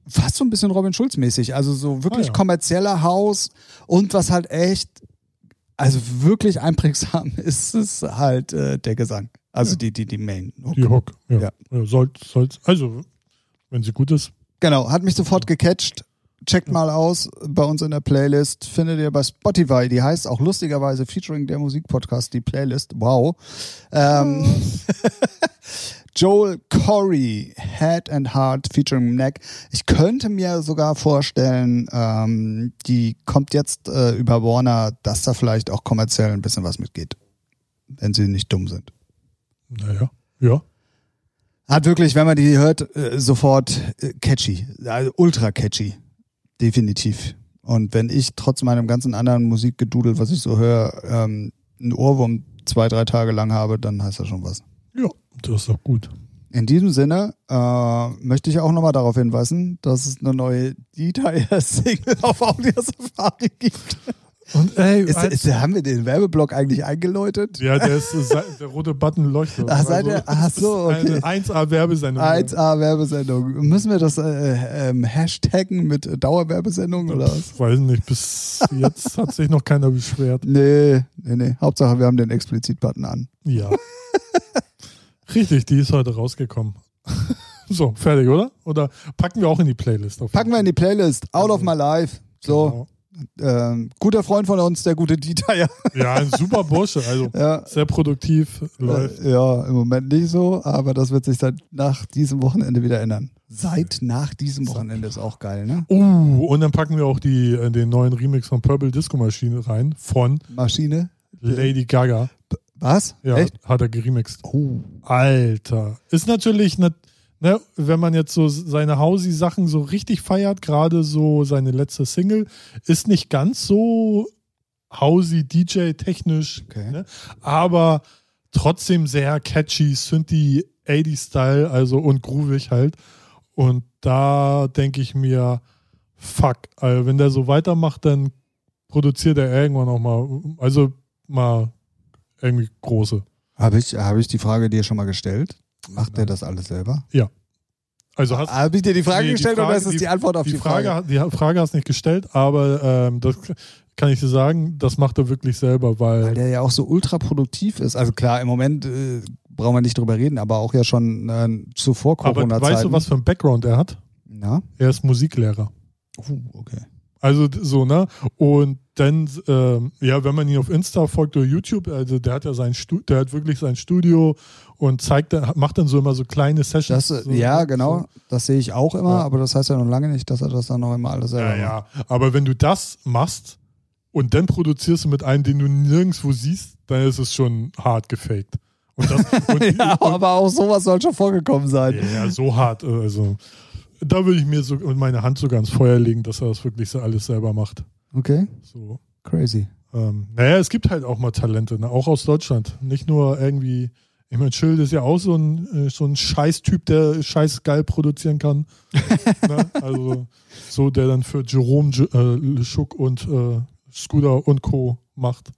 B: fast so ein bisschen Robin Schulz-mäßig. Also so wirklich
A: Ah, ja.
B: kommerzieller Haus und was halt echt, also wirklich einprägsam ist es halt äh, der Gesang. Also die, die, die Main. Hook.
A: Die Hook. Ja.
B: Ja.
A: ja. soll, soll, also, wenn sie gut ist.
B: Genau, hat mich sofort gecatcht. Checkt mal aus bei uns in der Playlist. Findet ihr bei Spotify. Die heißt auch lustigerweise Featuring der Musikpodcast, die Playlist. Wow. Ähm, Joel Corey, Head and Heart featuring Neck. Ich könnte mir sogar vorstellen, ähm, die kommt jetzt äh, über Warner, dass da vielleicht auch kommerziell ein bisschen was mitgeht. Wenn sie nicht dumm sind.
A: Naja. Ja.
B: Hat wirklich, wenn man die hört, äh, sofort äh, catchy. Also ultra catchy. Definitiv. Und wenn ich trotz meinem ganzen anderen Musikgedudel, was ich so höre, ähm, einen Ohrwurm zwei, drei Tage lang habe, dann heißt das schon was.
A: Ja, das ist doch gut.
B: In diesem Sinne äh, möchte ich auch nochmal darauf hinweisen, dass es eine neue Detail-Single auf Audio Safari gibt.
A: Und ey,
B: Ist, ist, haben wir den Werbeblock eigentlich eingeläutet?
A: ja, der, ist, äh, der rote Button leuchtet.
B: Ach, seid ihr- ach
A: es ist
B: so, okay.
A: Eine 1A-Werbesendung.
B: 1A Werbesendung. Müssen wir das äh, ähm, hashtaggen mit Dauerwerbesendung oder was?
A: Weiß nicht, bis jetzt hat sich noch keiner beschwert.
B: Nee, nee, nee. Hauptsache, wir haben den Explizit-Button an.
A: Ja. Richtig, die ist heute rausgekommen. So, fertig, oder? Oder packen wir auch in die Playlist? Auf
B: Packen wir in die Playlist. Out of my life. So,
A: Genau.
B: Ähm, guter Freund von uns, der gute Dieter. Ja,
A: Ja, ein super Bursche. Also
B: ja,
A: sehr produktiv, läuft.
B: äh, ja, im Moment nicht so, aber das wird sich dann nach diesem Wochenende wieder ändern. Seit nach diesem Wochenende ist auch geil, ne?
A: Uh, und dann packen wir auch die, äh, den neuen Remix von Purple Disco Machine rein von
B: Maschine.
A: Lady Gaga.
B: Was?
A: Ja,
B: Echt?
A: hat er geremixed.
B: Oh.
A: Alter. Ist natürlich, ne, ne, wenn man jetzt so seine Hausi-Sachen so richtig feiert, gerade so seine letzte Single, ist nicht ganz so Hausi-DJ-technisch,
B: Okay.
A: ne, aber trotzdem sehr catchy, Synthie 80-Style, also und groovig halt. Und da denke ich mir, fuck, also wenn der so weitermacht, dann produziert er irgendwann auch mal, also mal irgendwie große.
B: Habe ich, hab ich die Frage dir schon mal gestellt? Macht der das alles selber?
A: Also hast
B: Habe ich dir die Frage
A: Nee, die
B: gestellt
A: Frage-
B: oder ist das
A: die-
B: die Antwort auf die,
A: die Frage, die Frage hast du nicht gestellt, aber ähm, das kann ich dir sagen, das macht er wirklich selber, weil,
B: Weil der ja auch so ultra produktiv ist. Also klar, im Moment äh, brauchen wir nicht drüber reden, aber auch ja schon äh, zuvor
A: aber
B: Corona-Zeiten.
A: weißt du, was für ein Background er hat?
B: Na?
A: Er ist Musiklehrer.
B: Uh, okay.
A: Also so, ne? Und dann, ähm, ja, wenn man ihn auf Insta folgt oder YouTube, also der hat ja sein Studio, der hat wirklich sein Studio und zeigt, dann- macht dann so immer so kleine Sessions.
B: Das, äh,
A: so,
B: ja,
A: ne?
B: genau. Das sehe ich auch immer,
A: Ja.
B: aber das heißt ja noch lange nicht, dass er das dann noch immer alles
A: So.
B: selber
A: Ja,
B: macht.
A: ja. Aber wenn du das machst und dann produzierst du mit einem, den du nirgendwo siehst, dann ist es schon hart gefaked. Und das, und,
B: Ja,
A: und,
B: aber auch sowas soll schon vorgekommen sein.
A: Ja, so hart. äh, Also, da würde ich mir so meine Hand sogar ins Feuer legen, dass er das wirklich so alles selber macht.
B: Okay,
A: So.
B: crazy.
A: Ähm, naja, es gibt halt auch mal Talente, ne? auch aus Deutschland. Nicht nur irgendwie, ich meine, Schild ist ja auch so ein, äh, so ein Scheißtyp, der scheiß geil produzieren kann. ne? Also, so der dann für Jerome äh, Schuck und äh, Scooter und Co. macht.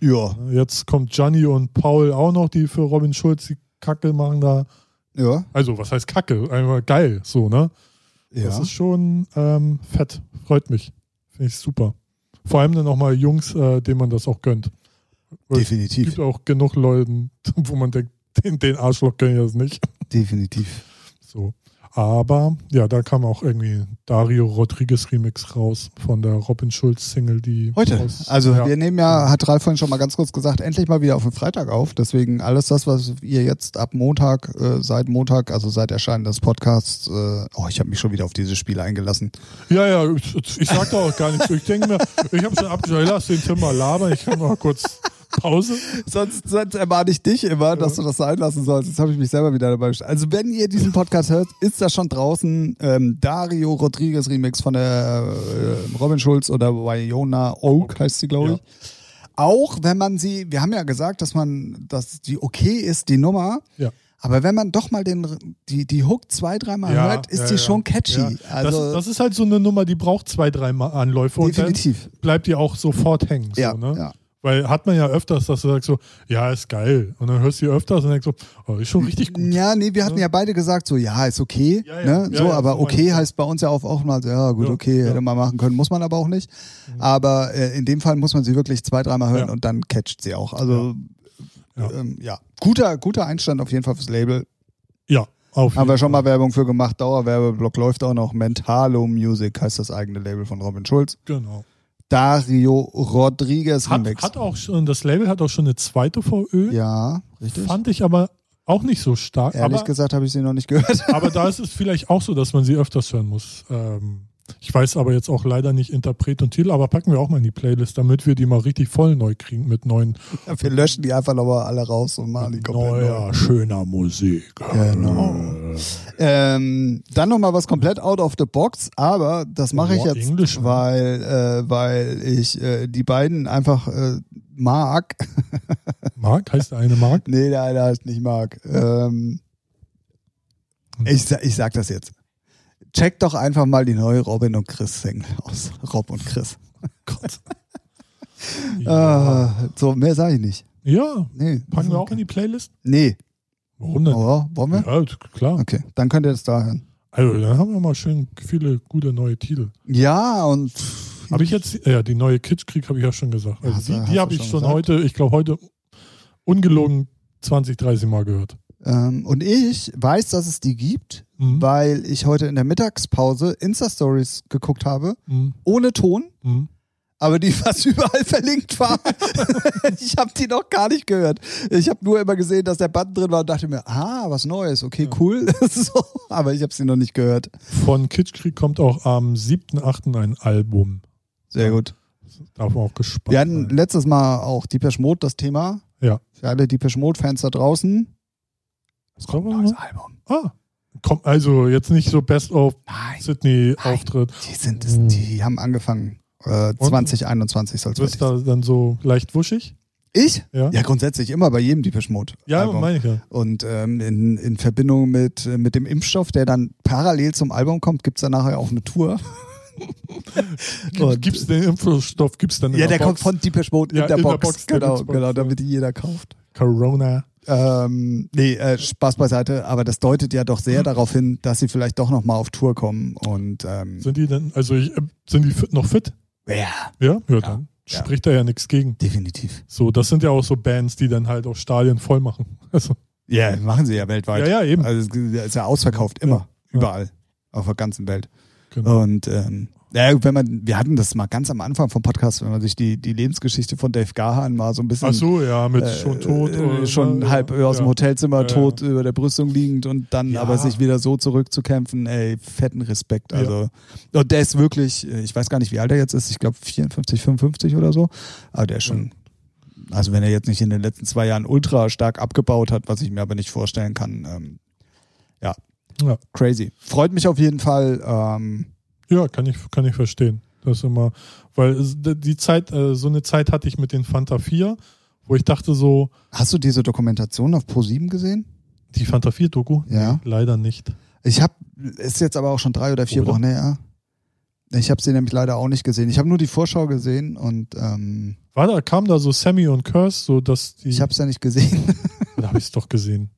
B: Ja,
A: Jetzt kommt Gianni und Paul auch noch, die für Robin Schulz die Kacke machen da.
B: Ja,
A: Also, was heißt Kacke? Einfach geil, so, ne? Das
B: ja.
A: ist schon ähm, fett. Freut mich. Finde ich super. Vor allem dann nochmal Jungs, äh, denen man das auch gönnt. Es
B: Definitiv,
A: gibt auch genug Leuten, wo man denkt, den, den Arschloch gönne ich das nicht.
B: definitiv.
A: So. Aber ja, da kam auch irgendwie Dario Rodriguez Remix raus von der Robin Schulz Single, die
B: Heute.
A: aus-
B: Also
A: ja.
B: wir nehmen ja, hat Ralf vorhin schon mal ganz kurz gesagt, endlich mal wieder auf den Freitag auf. Deswegen alles das, was ihr jetzt ab Montag, äh, seit Montag, also seit Erscheinen des Podcasts, äh, oh, ich habe mich schon wieder auf dieses Spiel eingelassen.
A: ja, ja, ich, ich sag da auch gar nichts. Ich denke mir, ich habe schon abgeschaltet, lass den Tim mal labern, ich kann mal kurz Pause.
B: Sonst, sonst ermahne ich dich immer, dass du das sein lassen sollst. Jetzt habe ich mich selber wieder dabei gestellt. Also wenn ihr diesen Podcast hört, ist das schon draußen. Ähm, Dario Rodriguez Remix von der äh, Robin Schulz oder Wyona Oak heißt sie, glaube ich. Auch wenn man sie, wir haben ja gesagt, dass man, dass die okay ist, die Nummer.
A: Ja.
B: Aber wenn man doch mal den, die, die Hook zwei, dreimal
A: Ja,
B: hört, ist
A: ja,
B: die
A: ja.
B: schon catchy.
A: Ja.
B: Also
A: das, das ist halt so eine Nummer, die braucht zwei, drei Mal Anläufe und
B: definitiv.
A: dann bleibt die auch sofort hängen. So,
B: Ja,
A: ne?
B: ja.
A: Weil hat man ja öfters, dass du sagst so, ja, ist geil. Und dann hörst du die öfters und denkst so, oh, ist schon richtig gut.
B: Ja, nee, wir hatten ja beide gesagt, so, ja, ist okay.
A: Ja, ja.
B: ne?
A: Ja,
B: so,
A: ja,
B: aber okay heißt bei uns ja auch oftmals, ja, gut,
A: Ja,
B: okay,
A: ja.
B: hätte man machen können, muss man aber auch nicht. Aber äh, in dem Fall muss man sie wirklich zwei, dreimal hören
A: Ja.
B: und dann catcht sie auch. Also,
A: Ja.
B: Ähm, ja. Guter, guter Einstand auf jeden Fall fürs Label.
A: Ja,
B: Haben wir schon mal. Werbung für gemacht. Dauerwerbeblock läuft auch noch. Mentalo Music heißt das eigene Label von Robin Schulz.
A: Genau.
B: Dario Rodriguez
A: Hat,
B: Remix.
A: hat auch schon, das Label hat auch schon eine zweite VÖ.
B: ja, richtig.
A: Fand ich aber auch nicht so stark.
B: Ehrlich
A: aber,
B: gesagt habe ich sie noch nicht gehört.
A: aber da ist es vielleicht auch so, dass man sie öfters hören muss. Ähm, ich weiß aber jetzt auch leider nicht Interpret und Titel, aber packen wir auch mal in die Playlist, damit wir die mal richtig voll neu kriegen mit neuen,
B: Wir löschen die einfach nochmal alle raus und machen die komplett neu.
A: neuer, schöner Musik.
B: Genau. Ähm, dann nochmal was komplett out of the box, aber das mache ich jetzt,
A: Englisch, ne?
B: weil, äh, weil ich äh, die beiden einfach äh, mag.
A: Mark, heißt der eine Mark?
B: nee, der eine heißt nicht mag. Ähm, ich, sa- ich sag das jetzt. Checkt doch einfach mal die neue Robin und Chris Single aus. Rob und Chris.
A: Gott.
B: Ah, so, mehr sage ich nicht.
A: Ja,
B: Nee.
A: packen wir auch in die Playlist?
B: Nee.
A: Warum denn?
B: Oh, wollen wir?
A: Ja, klar.
B: Okay, dann könnt ihr das da hören.
A: Also, dann haben wir mal schön viele gute neue Titel.
B: Ja, und
A: Habe ich jetzt, ja, die neue Kitschkrieg habe ich ja schon gesagt. Also die die habe ich
B: schon
A: schon
B: gesagt?
A: heute, ich glaube heute ungelogen 20, 30 Mal gehört.
B: Ähm, und ich weiß, dass es die gibt,
A: Mhm.
B: weil ich heute in der Mittagspause Insta-Stories geguckt habe,
A: Mhm.
B: ohne Ton,
A: Mhm.
B: aber die fast überall verlinkt war. ich habe die noch gar nicht gehört. Ich habe nur immer gesehen, dass der Button drin war und dachte mir, ah, was Neues, okay, cool. so, aber ich habe sie noch nicht gehört.
A: Von Kitschkrieg kommt auch am 7.8. ein Album.
B: Sehr gut.
A: Darf man auch gespannt
B: Wir hatten letztes Mal auch Deepesh Mode das Thema.
A: Ja.
B: Für alle Deepesh Mode-Fans da draußen.
A: Es kommt
B: Neues
A: noch?
B: Album.
A: Ah, kommt also jetzt nicht so Best of
B: Nein,
A: Sydney Auftritt.
B: die, sind, es- die haben angefangen. Äh, 2021 soll es
A: Wird da dann so leicht wuschig?
B: Ich?
A: Ja.
B: Ja, grundsätzlich immer bei jedem Deepish Mode.
A: Ja,
B: Album.
A: meine ich ja.
B: Und ähm, in, in Verbindung mit, äh, mit dem Impfstoff, der dann parallel zum Album kommt, gibt's dann nachher auch eine Tour.
A: Gibt es den Impfstoff? Gibt es dann
B: ja, der
A: Box?
B: kommt von Deepish Mode
A: Ja,
B: in der
A: in
B: Box.
A: Der
B: genau,
A: Box,
B: genau,
A: ja.
B: damit die jeder kauft.
A: Corona.
B: Ähm, nee, äh, Spaß beiseite, aber das deutet ja doch
A: Mhm.
B: sehr darauf hin, dass sie vielleicht doch nochmal auf Tour kommen. Und ähm,
A: Sind die denn, also ich, äh, sind die fit, noch fit?
B: ja,
A: Ja, ja, dann
B: Ja.
A: spricht da ja nichts gegen.
B: definitiv.
A: So, das sind ja auch so Bands, die dann halt auch Stadien voll machen. Also,
B: Ja, machen sie ja weltweit.
A: ja, ja, eben.
B: Also es ist ja ausverkauft, immer,
A: Ja.
B: überall, auf der ganzen Welt.
A: Genau.
B: Und ähm, ja, wenn man, wir hatten das mal ganz am Anfang vom Podcast, wenn man sich die, die Lebensgeschichte von Dave Gahan mal so ein bisschen
A: Ach so, ja, mit
B: äh,
A: schon tot.
B: äh,
A: oder-
B: schon
A: ja,
B: halb aus dem
A: ja.
B: Hotelzimmer
A: Ja,
B: tot über der Brüstung liegend und dann
A: Ja.
B: aber sich wieder so zurückzukämpfen, ey, fetten Respekt.
A: Ja.
B: Also und der ist wirklich, äh, ich weiß gar nicht, wie alt er jetzt ist, ich glaube 54, 55 oder so, aber der ist schon, also wenn er jetzt nicht in den letzten zwei Jahren ultra stark abgebaut hat, was ich mir aber nicht vorstellen kann, ähm, ja,
A: Ja.
B: crazy. Freut mich auf jeden Fall. Ähm,
A: Ja, kann ich, kann ich verstehen. Das ist immer, weil die Zeit, äh, so eine Zeit hatte ich mit den Fanta 4, wo ich dachte so,
B: hast du diese Dokumentation auf Pro7 gesehen?
A: die Fanta 4 Doku?
B: Ja.
A: Nee, leider nicht.
B: Ich habe, ist jetzt aber auch schon drei oder vier
A: Oder?
B: Wochen her. Ich habe sie nämlich leider auch nicht gesehen. Ich habe nur die Vorschau gesehen und ähm,
A: War da, kam da so Sammy und Curse, so dass die.
B: ich habe es ja nicht gesehen.
A: Oder habe ich es doch gesehen?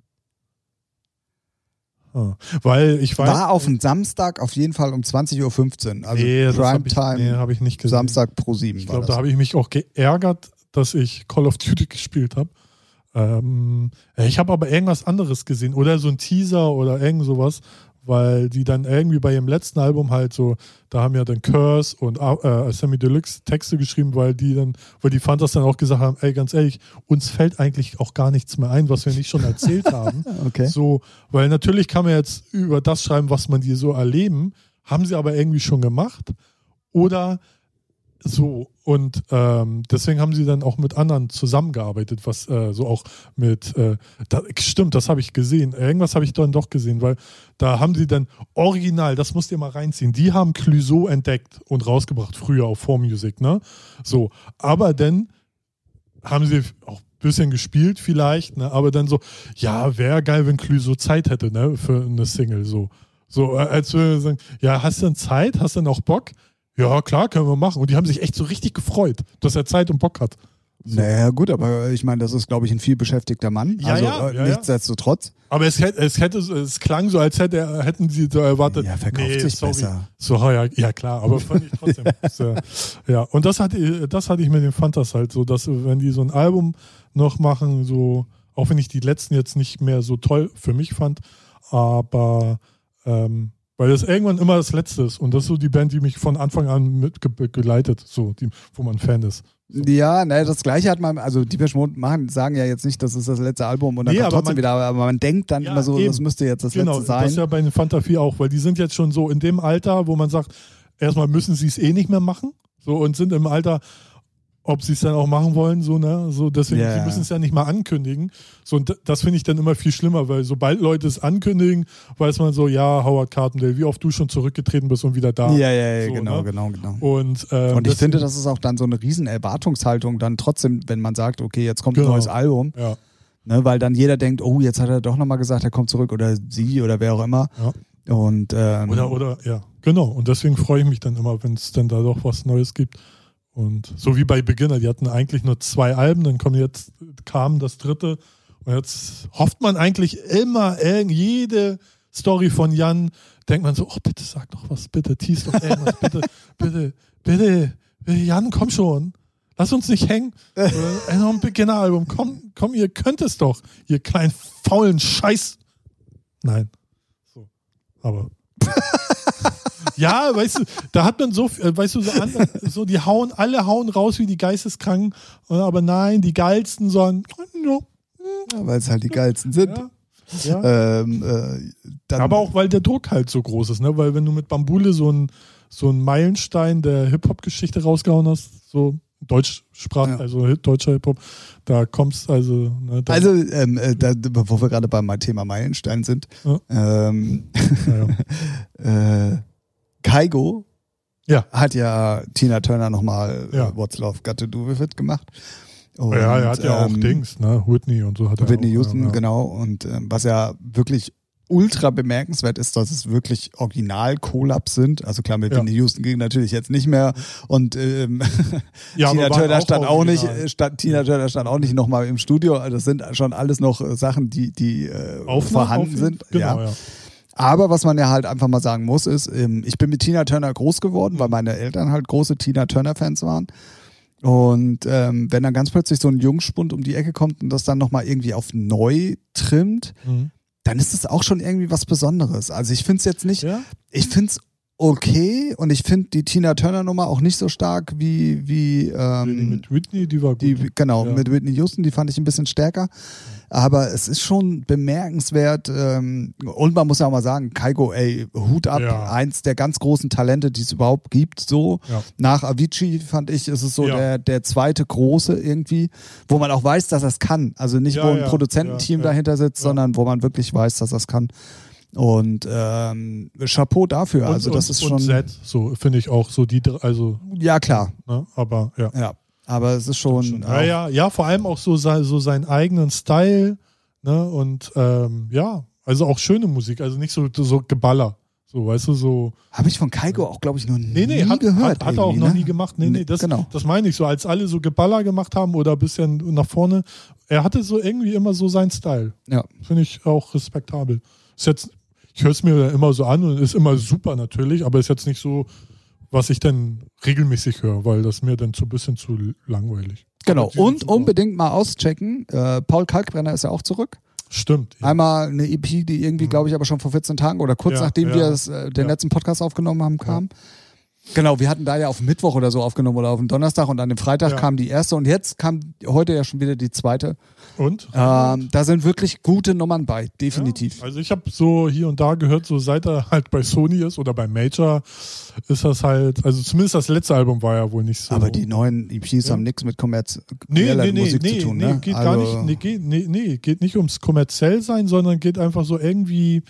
A: Ah, Weil ich weiß.
B: War auf dem Samstag auf jeden Fall um 20.15 Uhr. Also
A: nee, habe
B: Primetime,
A: nee, hab ich nicht gesehen.
B: Samstag pro 7
A: Ich glaube, da habe ich mich auch geärgert, dass ich Call of Duty gespielt habe. Ähm, ich habe aber irgendwas anderes gesehen oder so ein Teaser oder irgend sowas, weil die dann irgendwie bei ihrem letzten Album halt so, da haben ja dann Curse und äh, Sammy Deluxe Texte geschrieben, weil die dann, weil die Fantas dann auch gesagt haben, ey, ganz ehrlich, uns fällt eigentlich auch gar nichts mehr ein, was wir nicht schon erzählt haben.
B: Okay.
A: So, weil natürlich kann man jetzt über das schreiben, was man die so erleben, haben sie aber irgendwie schon gemacht. Oder so. Und ähm, deswegen haben sie dann auch mit anderen zusammengearbeitet, was äh, so auch mit, äh, da, stimmt, das habe ich gesehen. Irgendwas habe ich dann doch gesehen, weil da haben sie dann original, das musst ihr mal reinziehen, die haben Clouseau entdeckt und rausgebracht, früher auf 4Music, ne? So, aber dann haben sie auch ein bisschen gespielt vielleicht, ne? aber dann so, ja, wäre geil, wenn Clouseau Zeit hätte, ne, für eine Single, so. So, äh, als wir sagen, ja, hast du denn Zeit? Hast du denn auch Bock? Ja, klar, können wir machen. Und die haben sich echt so richtig gefreut, dass er Zeit und Bock hat. So.
B: Naja, gut, aber ich meine, das ist, glaube ich, ein viel beschäftigter Mann.
A: Ja,
B: also
A: ja,
B: äh,
A: ja, ja.
B: nichtsdestotrotz.
A: Aber es hätte, es hätte, es klang so, als hätte, er- hätten sie so erwartet.
B: Ja, verkauft sich
A: sorry.
B: besser.
A: So, ja, ja klar, aber fand ich trotzdem. sehr, ja, und das hatte, das hatte ich mit den Fantas halt so, dass wenn die so ein Album noch machen, so, auch wenn ich die letzten jetzt nicht mehr so toll für mich fand, aber ähm, weil das irgendwann immer das Letzte ist und das ist so die Band, die mich von Anfang an mitgeleitet, so, die, wo man Fan ist.
B: Ja, ne, das gleiche hat man, also die Mode machen, sagen ja jetzt nicht, das ist das letzte Album und dann
A: Nee,
B: kommt
A: aber
B: trotzdem
A: man-
B: wieder, aber man denkt dann
A: Ja,
B: immer so,
A: eben.
B: das müsste jetzt das
A: Genau,
B: letzte
A: das
B: sein.
A: ist ja bei den Fanta 4 auch, weil die sind jetzt schon so in dem Alter, wo man sagt, erstmal müssen sie es eh nicht mehr machen, so und sind im Alter, ob sie es dann auch machen wollen, so, ne, so, deswegen,
B: Ja.
A: sie müssen es ja nicht mal ankündigen, so, und das finde ich dann immer viel schlimmer, weil sobald Leute es ankündigen, weiß man so, ja, Howard Carpendale, wie oft du schon zurückgetreten bist und wieder da.
B: ja, ja, ja,
A: So,
B: genau,
A: ne?
B: genau, genau.
A: Und, ähm,
B: Und ich
A: deswegen-
B: finde, das ist auch dann so eine riesen Erwartungshaltung dann trotzdem, wenn man sagt, okay, jetzt kommt
A: Genau.
B: ein neues Album,
A: ja,
B: ne, weil dann jeder denkt, oh, jetzt hat er doch nochmal gesagt, er kommt zurück oder sie oder wer auch immer.
A: Ja.
B: Und ähm,
A: Oder, oder, ja, genau. Und deswegen freue ich mich dann immer, wenn es dann da doch was Neues gibt. Und so wie bei Beginner, die hatten eigentlich nur zwei Alben, dann kommt jetzt, kam das dritte. Und jetzt hofft man eigentlich immer, jede Story von Jan, denkt man so, oh, bitte sag doch was, bitte, tease doch irgendwas, bitte, bitte, bitte, bitte, Jan, komm schon. Lass uns nicht hängen. Ey, noch ein Beginner-Album. Komm, komm, ihr könnt es doch. Ihr kleinen faulen Scheiß. Nein. So. Aber. ja, weißt du, da hat man so, äh, weißt du, so, andere, so die hauen, alle hauen raus wie die Geisteskranken. Und Aber nein, die Geilsten sagen, ja,
B: ja, weil es halt die geilsten sind.
A: ja, ja.
B: Ähm, äh, dann,
A: Aber auch, weil der Druck halt so groß ist, ne? Weil wenn du mit Bambule so einen so einen Meilenstein der Hip-Hop-Geschichte rausgehauen hast, so Deutschsprach,
B: Ja.
A: also deutscher Hip-Hop, da kommst also. Ne, da,
B: Also, ähm, äh, da, bevor wir gerade beim Thema Meilenstein sind,
A: Ja.
B: ähm,
A: ja,
B: äh, Kaigo
A: Ja.
B: hat ja Tina Turner nochmal
A: Ja.
B: äh, What's Love Got to Do With It gemacht. Und,
A: ja, er hat ja auch
B: ähm,
A: Dings, ne? Whitney und so hat er
B: Whitney
A: auch,
B: Houston,
A: ja, ja.
B: genau. Und ähm, was ja wirklich ultra bemerkenswert ist, dass es wirklich Original-Collabs sind. Also klar, mit
A: Ja.
B: Whitney Houston ging natürlich jetzt nicht mehr. Und ähm,
A: Ja,
B: Tina
A: waren
B: Turner
A: auch
B: stand auch nicht, äh, stand, Tina Turner stand auch nicht nochmal im Studio. Also Das sind schon alles noch äh, Sachen, die, die äh,
A: Aufnahmen
B: vorhanden sind.
A: Genau,
B: ja.
A: ja.
B: Aber was man ja halt einfach mal sagen muss, ist, ähm, ich bin mit Tina Turner groß geworden, weil meine Eltern halt große Tina Turner-Fans waren. Und ähm, wenn dann ganz plötzlich so ein Jungspund um die Ecke kommt und das dann nochmal irgendwie auf neu trimmt,
A: Mhm.
B: dann ist es auch schon irgendwie was Besonderes. Also ich finde es jetzt nicht,
A: ja.
B: ich finde es okay und ich finde die Tina Turner-Nummer auch nicht so stark wie, wie
A: Die
B: ähm,
A: mit Whitney, die war gut.
B: die, genau,
A: Ja.
B: mit Whitney Houston, die fand ich ein bisschen stärker. Aber es ist schon bemerkenswert. Ähm, und man muss ja auch mal sagen, Kaigo, ey, Hut ab,
A: Ja.
B: eins der ganz großen Talente, die es überhaupt gibt. So
A: Ja.
B: nach Avicii fand ich, ist es so der, der zweite große irgendwie, wo man auch weiß, dass es kann. Also nicht, wo ein Produzententeam dahinter sitzt, sondern wo man wirklich weiß, dass es kann. Und ähm, Chapeau dafür.
A: und,
B: also das
A: und,
B: ist
A: und
B: schon.
A: Zed, so finde ich auch so die, also,
B: Ja, klar.
A: ne, aber ja.
B: Ja. Aber es ist schon.
A: Ja, ja, ja, vor allem auch so, so seinen eigenen Style, ne, und ähm, ja, also auch schöne Musik, also nicht so, so Geballer, so, weißt du, so,
B: Habe ich von Kaigo auch, glaube ich, noch nie
A: nee, nee, hat,
B: gehört.
A: hat, hat er auch noch
B: ne?
A: nie gemacht, nee, nee,
B: Nee,
A: das,
B: genau.
A: das meine ich so, als alle so Geballer gemacht haben oder ein bisschen nach vorne, er hatte so irgendwie immer so seinen Style,
B: Ja.
A: finde ich auch respektabel. Ist jetzt, ich höre es mir immer so an und ist immer super natürlich, aber ist jetzt nicht so, was ich dann regelmäßig höre, weil das mir dann zu ein bisschen zu langweilig.
B: Genau. Und
A: super.
B: unbedingt mal auschecken. Äh, Paul Kalkbrenner ist ja auch zurück.
A: Stimmt. Ja.
B: Einmal eine EP, die irgendwie, glaube ich, aber schon vor 14 Tagen oder kurz
A: Mhm. Ja,
B: nachdem
A: ja.
B: wir das, äh, den letzten Podcast aufgenommen haben, kam. Genau, wir hatten da ja auf Mittwoch oder so aufgenommen oder auf dem Donnerstag und an dem Freitag
A: Ja.
B: kam die erste und jetzt kam heute ja schon wieder die zweite.
A: Und?
B: Ähm, da sind wirklich gute Nummern bei, definitiv.
A: Ja, also ich habe so hier und da gehört, so seit er halt bei Sony ist oder bei Major, ist das halt, also zumindest das letzte Album war ja wohl nicht so.
B: Aber die neuen EPs
A: Ja.
B: haben nichts mit
A: nee,
B: kommerzieller
A: nee, nee,
B: Musik
A: nee,
B: zu tun.
A: nee,
B: ne?
A: geht
B: also,
A: gar nicht, nee, geht, nee, nee, geht nicht ums kommerziell sein, sondern geht einfach so irgendwie,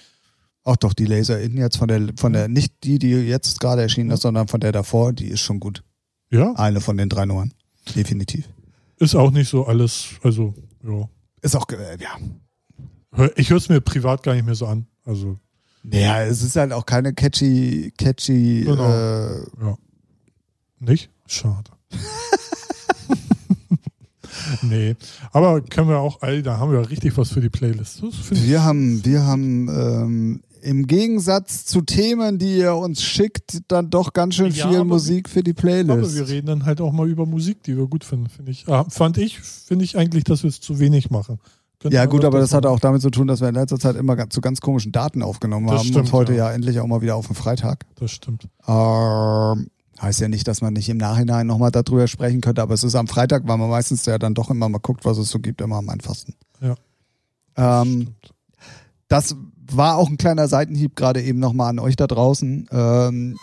B: Auch doch, die Laser In jetzt von der, von der, nicht die, die jetzt gerade erschienen ist, sondern von der davor, die ist schon gut.
A: ja,
B: Eine von den drei Nummern. Definitiv.
A: ist auch nicht so alles, also, ja.
B: Ist auch, äh, ja.
A: Ich höre es mir privat gar nicht mehr so an. Also,
B: Naja, es ist halt auch keine catchy, catchy,
A: Genau.
B: äh,
A: ja. Nicht? Schade. nee. Aber können wir auch, da haben wir richtig was für die Playlist.
B: Wir haben, wir haben ähm, im Gegensatz zu Themen, die ihr uns schickt, dann doch ganz schön
A: Ja,
B: viel
A: aber
B: Musik für die
A: aber
B: Playlist.
A: wir reden dann halt auch mal über Musik, die wir gut finden, finde ich. Ah, fand ich, finde ich eigentlich, dass wir es zu wenig machen. Könnten
B: Ja gut, aber das hat auch damit zu tun, dass wir in letzter Zeit immer zu ganz komischen Daten aufgenommen
A: Das
B: haben
A: stimmt,
B: und heute
A: ja.
B: ja. endlich auch mal wieder auf den Freitag.
A: Das stimmt.
B: Ähm, heißt ja nicht, dass man nicht im Nachhinein nochmal darüber sprechen könnte, aber es ist am Freitag, weil man meistens ja dann doch immer mal guckt, was es so gibt, immer am einfachsten.
A: Ja.
B: Ähm,
A: Stimmt.
B: das war auch ein kleiner Seitenhieb gerade eben nochmal an euch da draußen. Ähm,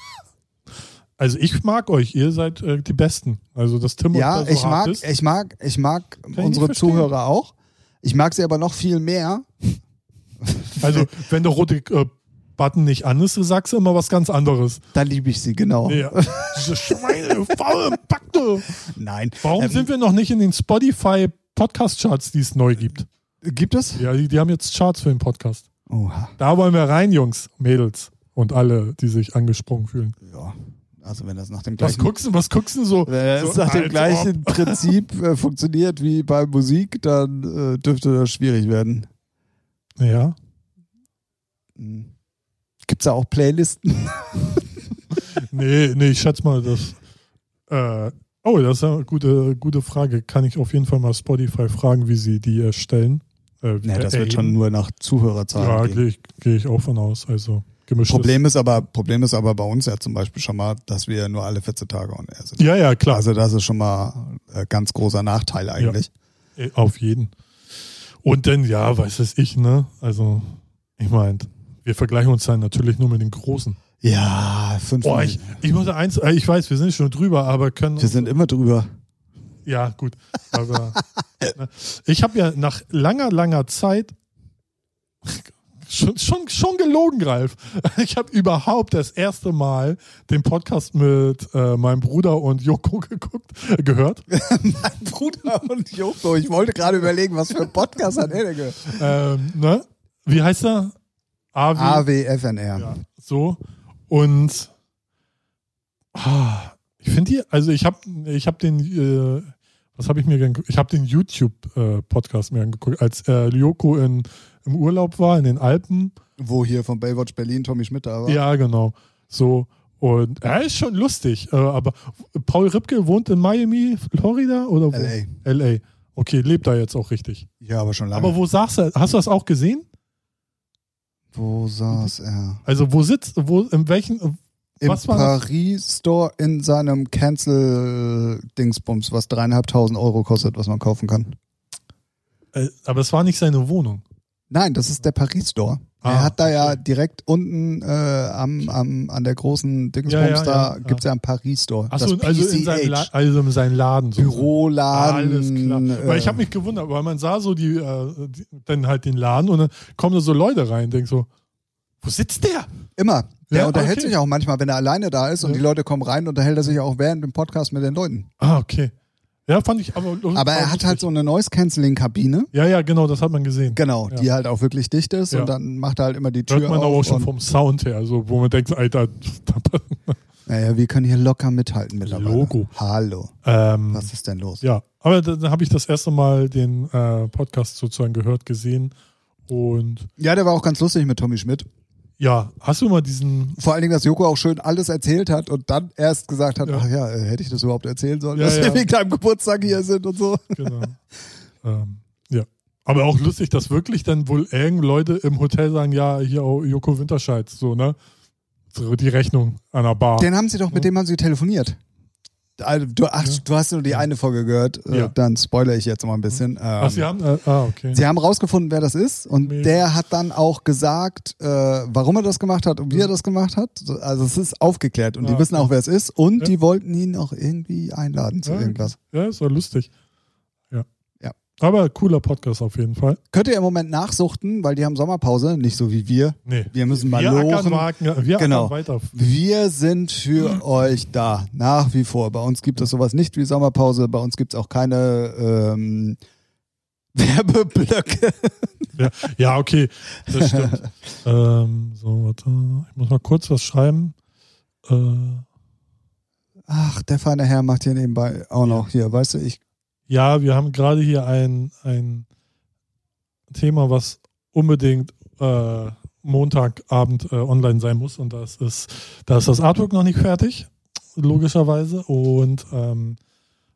A: Also ich mag euch, ihr seid äh, die Besten. Also das Tim
B: ja,
A: da so
B: ich mag,
A: ist.
B: ich mag, ich mag
A: ich
B: unsere
A: verstehen.
B: Zuhörer auch. Ich mag sie aber noch viel mehr.
A: Also wenn der rote äh, Button nicht an ist, du sagst du immer was ganz anderes.
B: Da liebe ich sie, genau.
A: Ja. Diese Schweine, faule Backte.
B: Nein.
A: Warum
B: Ähm,
A: sind wir noch nicht in den Spotify Podcast Charts, die es neu gibt?
B: Gibt es?
A: Ja, die, die haben jetzt Charts für den Podcast.
B: Oha.
A: Da wollen wir rein, Jungs, Mädels und alle, die sich angesprungen fühlen.
B: Ja. Also wenn das nach dem
A: Was
B: gleichen
A: guckst du, was guckst du so?
B: Wenn
A: so
B: es nach dem gleichen
A: ob-
B: Prinzip äh, funktioniert wie bei Musik, dann äh, dürfte das schwierig werden.
A: Ja.
B: Gibt es da auch Playlisten?
A: Nee, nee, ich schätze mal, dass. Äh, oh, das ist eine gute, gute Frage. Kann ich auf jeden Fall mal Spotify fragen, wie sie die erstellen? Äh,
B: Ja, das
A: äh,
B: wird schon nur nach Zuhörerzahlen
A: Ja,
B: gehen.
A: gehe ich, auch von aus. Also gemischtes.
B: Problem ist aber, Problem ist aber bei uns ja zum Beispiel schon mal, dass wir nur alle 14 Tage on air sind.
A: Ja, ja, klar.
B: Also das ist schon mal äh, ganz großer Nachteil eigentlich.
A: Äh, Auf jeden. Und dann, ja, weiß es ich, ne? Also, ich meine, wir vergleichen uns dann natürlich nur mit den Großen.
B: Ja, fünf.
A: Boah, ich, ich muss eins, äh, ich weiß, wir sind schon drüber, aber können.
B: wir sind immer drüber.
A: Ja, gut. Aber ne, ich habe ja nach langer, langer Zeit schon, schon, schon gelogen, Ralf. Ich habe überhaupt das erste Mal den Podcast mit äh, meinem Bruder und Joko geguckt, äh, gehört.
B: mein Bruder und Joko. Ich wollte gerade überlegen, was für ein Podcast hat er denn gehört?
A: Ähm, ne? Wie heißt er? AW.
B: AWFNR.
A: Ja, so. Und ah, ich finde die, also ich habe ich hab den, äh, was habe ich mir gern, ich habe den YouTube-Podcast mir angeguckt, als äh, Lyoko in, im Urlaub war, in den Alpen.
B: Wo hier von Baywatch Berlin Tommy Schmidt da war.
A: Ja, genau. So. Und er ist schon lustig, äh, aber Paul Ripke wohnt in Miami, Florida oder wo?
B: LA.
A: LA. Okay, lebt da jetzt auch richtig.
B: Ja, aber schon lange.
A: Aber wo saß er? Hast du das auch gesehen?
B: Wo saß er?
A: Also wo sitzt, wo, in welchen,
B: Im
A: Was war das?
B: Paris Store in seinem Cancel-Dingsbums, was dreieinhalbtausend Euro kostet, was man kaufen kann.
A: äh, aber es war nicht seine Wohnung.
B: Nein, das ist der Paris Store.
A: Ah,
B: er hat da ja direkt unten äh, am, am, an der großen Dingsbums,
A: Ja, ja,
B: da
A: ja,
B: gibt's ja einen Paris Store.
A: Achso, also, in seinem La also in Laden. So.
B: Büroladen.
A: Alles klar.
B: äh,
A: Weil ich habe mich gewundert, weil man sah so die, äh, die, dann halt den Laden und dann kommen da so Leute rein und denken so, wo sitzt der?
B: Immer. Der
A: Ja,
B: unterhält
A: okay.
B: sich auch manchmal, wenn er alleine da ist und
A: Ja.
B: die Leute kommen rein, unterhält er sich auch während dem Podcast mit den Leuten.
A: Ah, okay. Ja, fand ich aber.
B: Aber er hat halt so eine Noise-Canceling-Kabine.
A: Ja, ja, genau, das hat man gesehen.
B: Genau,
A: Ja.
B: die halt auch wirklich dicht ist
A: Ja.
B: und dann macht er halt immer die Tür
A: Hört man aber
B: auf.
A: auch schon vom Sound her, also wo man denkt, Alter,
B: Naja, wir können hier locker mithalten mittlerweile.
A: Logo.
B: Hallo.
A: ähm,
B: Was ist denn los?
A: ja, aber dann habe ich das erste Mal den äh, Podcast sozusagen gehört, gesehen und
B: Ja, der war auch ganz lustig mit Tommy Schmidt.
A: Ja, hast du mal diesen,
B: Vor allen Dingen, dass Joko auch schön alles erzählt hat und dann erst gesagt hat,
A: Ja.
B: ach ja, äh, hätte ich das überhaupt erzählen sollen,
A: Ja,
B: dass
A: ja.
B: wir wegen deinem Geburtstag hier sind und so.
A: genau, ähm, ja. Aber auch lustig, dass wirklich dann wohl irgend Leute im Hotel sagen, ja, hier auch Joko Winterscheid, so, ne? So die Rechnung an der Bar.
B: Den haben sie doch, mit dem haben sie telefoniert. Du, ach,
A: Ja.
B: du hast nur die eine Folge gehört, äh,
A: Ja.
B: dann spoilere ich jetzt mal ein bisschen. Ähm,
A: Ach, sie haben, äh, ah, okay.
B: Sie haben rausgefunden, wer das ist und
A: Mega.
B: der hat dann auch gesagt, äh, warum er das gemacht hat und wie er das gemacht hat. So, Also es ist aufgeklärt und
A: Ah,
B: die wissen auch, wer es ist und
A: Ja.
B: die wollten ihn auch irgendwie einladen zu
A: Ja,
B: irgendwas.
A: Ja, ist war lustig. Ja.
B: Ja.
A: Aber cooler Podcast auf jeden Fall.
B: Könnt ihr im Moment nachsuchten, weil die haben Sommerpause, nicht so wie wir.
A: Nee.
B: Wir müssen mal
A: wir
B: lochen.
A: wagen, wir
B: Genau.
A: weiter.
B: Wir sind für euch da, nach wie vor. Bei uns gibt es sowas nicht wie Sommerpause, bei uns gibt es auch keine ähm, Werbeblöcke.
A: Ja, ja okay, das stimmt. ähm, so, warte. Ich muss mal kurz was schreiben. Äh,
B: Ach, der feine Herr macht hier nebenbei auch noch hier, weißt du, ich
A: Ja, wir haben gerade hier ein, ein Thema, was unbedingt äh, Montagabend äh, online sein muss. Und das ist, da ist das Artwork noch nicht fertig, logischerweise. Und ähm,